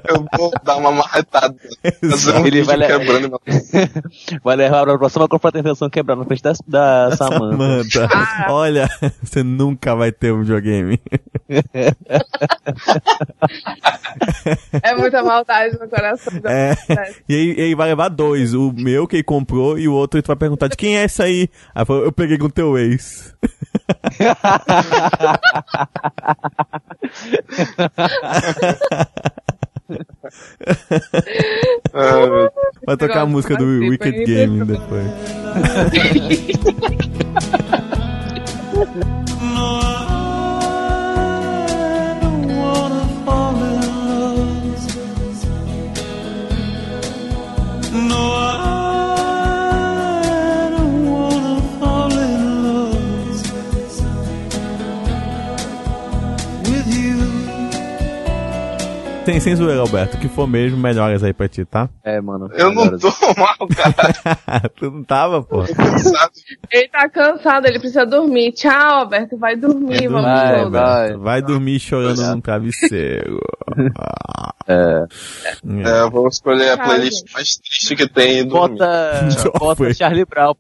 [SPEAKER 1] Eu vou dar uma marretada. [laughs]
[SPEAKER 4] Ele vai
[SPEAKER 1] quebrando meu... [laughs]
[SPEAKER 4] Vai levar pra próxima confraternização quebrar na frente da, da Samanta.
[SPEAKER 2] Samantha. Olha, [laughs] você nunca vai ter um videogame.
[SPEAKER 3] é muita maldade no coração. da
[SPEAKER 2] É. E aí ele vai levar dois. O meu que ele comprou e o outro tu vai perguntar de quem é essa aí. Aí falou, eu peguei com teu ex. [laughs]
[SPEAKER 1] Ah,
[SPEAKER 2] Vai tocar a música do Wicked Game depois. [laughs] Tem sem zoeira, Alberto. Que for mesmo, melhoras aí pra ti, tá?
[SPEAKER 4] É, mano.
[SPEAKER 1] Eu não tô [laughs] mal, cara. [laughs]
[SPEAKER 2] tu não tava, pô.
[SPEAKER 1] Cansado.
[SPEAKER 3] Ele tá cansado, ele precisa dormir. Tchau, Alberto, vai dormir, vamos
[SPEAKER 4] Vai,
[SPEAKER 3] todos.
[SPEAKER 4] vai.
[SPEAKER 2] Vai dormir chorando num travesseiro. [laughs]
[SPEAKER 4] É.
[SPEAKER 1] É, eu vou escolher a playlist mais triste que tem e dormir.
[SPEAKER 4] Bota, bota. Charlie Brown.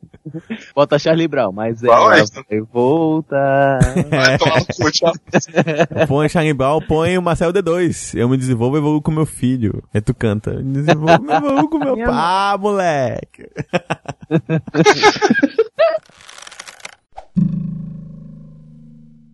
[SPEAKER 4] Bota Charlie Brown, mas
[SPEAKER 1] é
[SPEAKER 4] vai voltar.
[SPEAKER 1] Vai tomar no cu, tchau.
[SPEAKER 2] Põe Charlie Brown, põe o Marcel D2. Eu me desenvolvo, eu evoluo com meu filho. Aí tu canta, desenvolvo, eu evoluo com meu [laughs] pai. Ah, moleque! [laughs]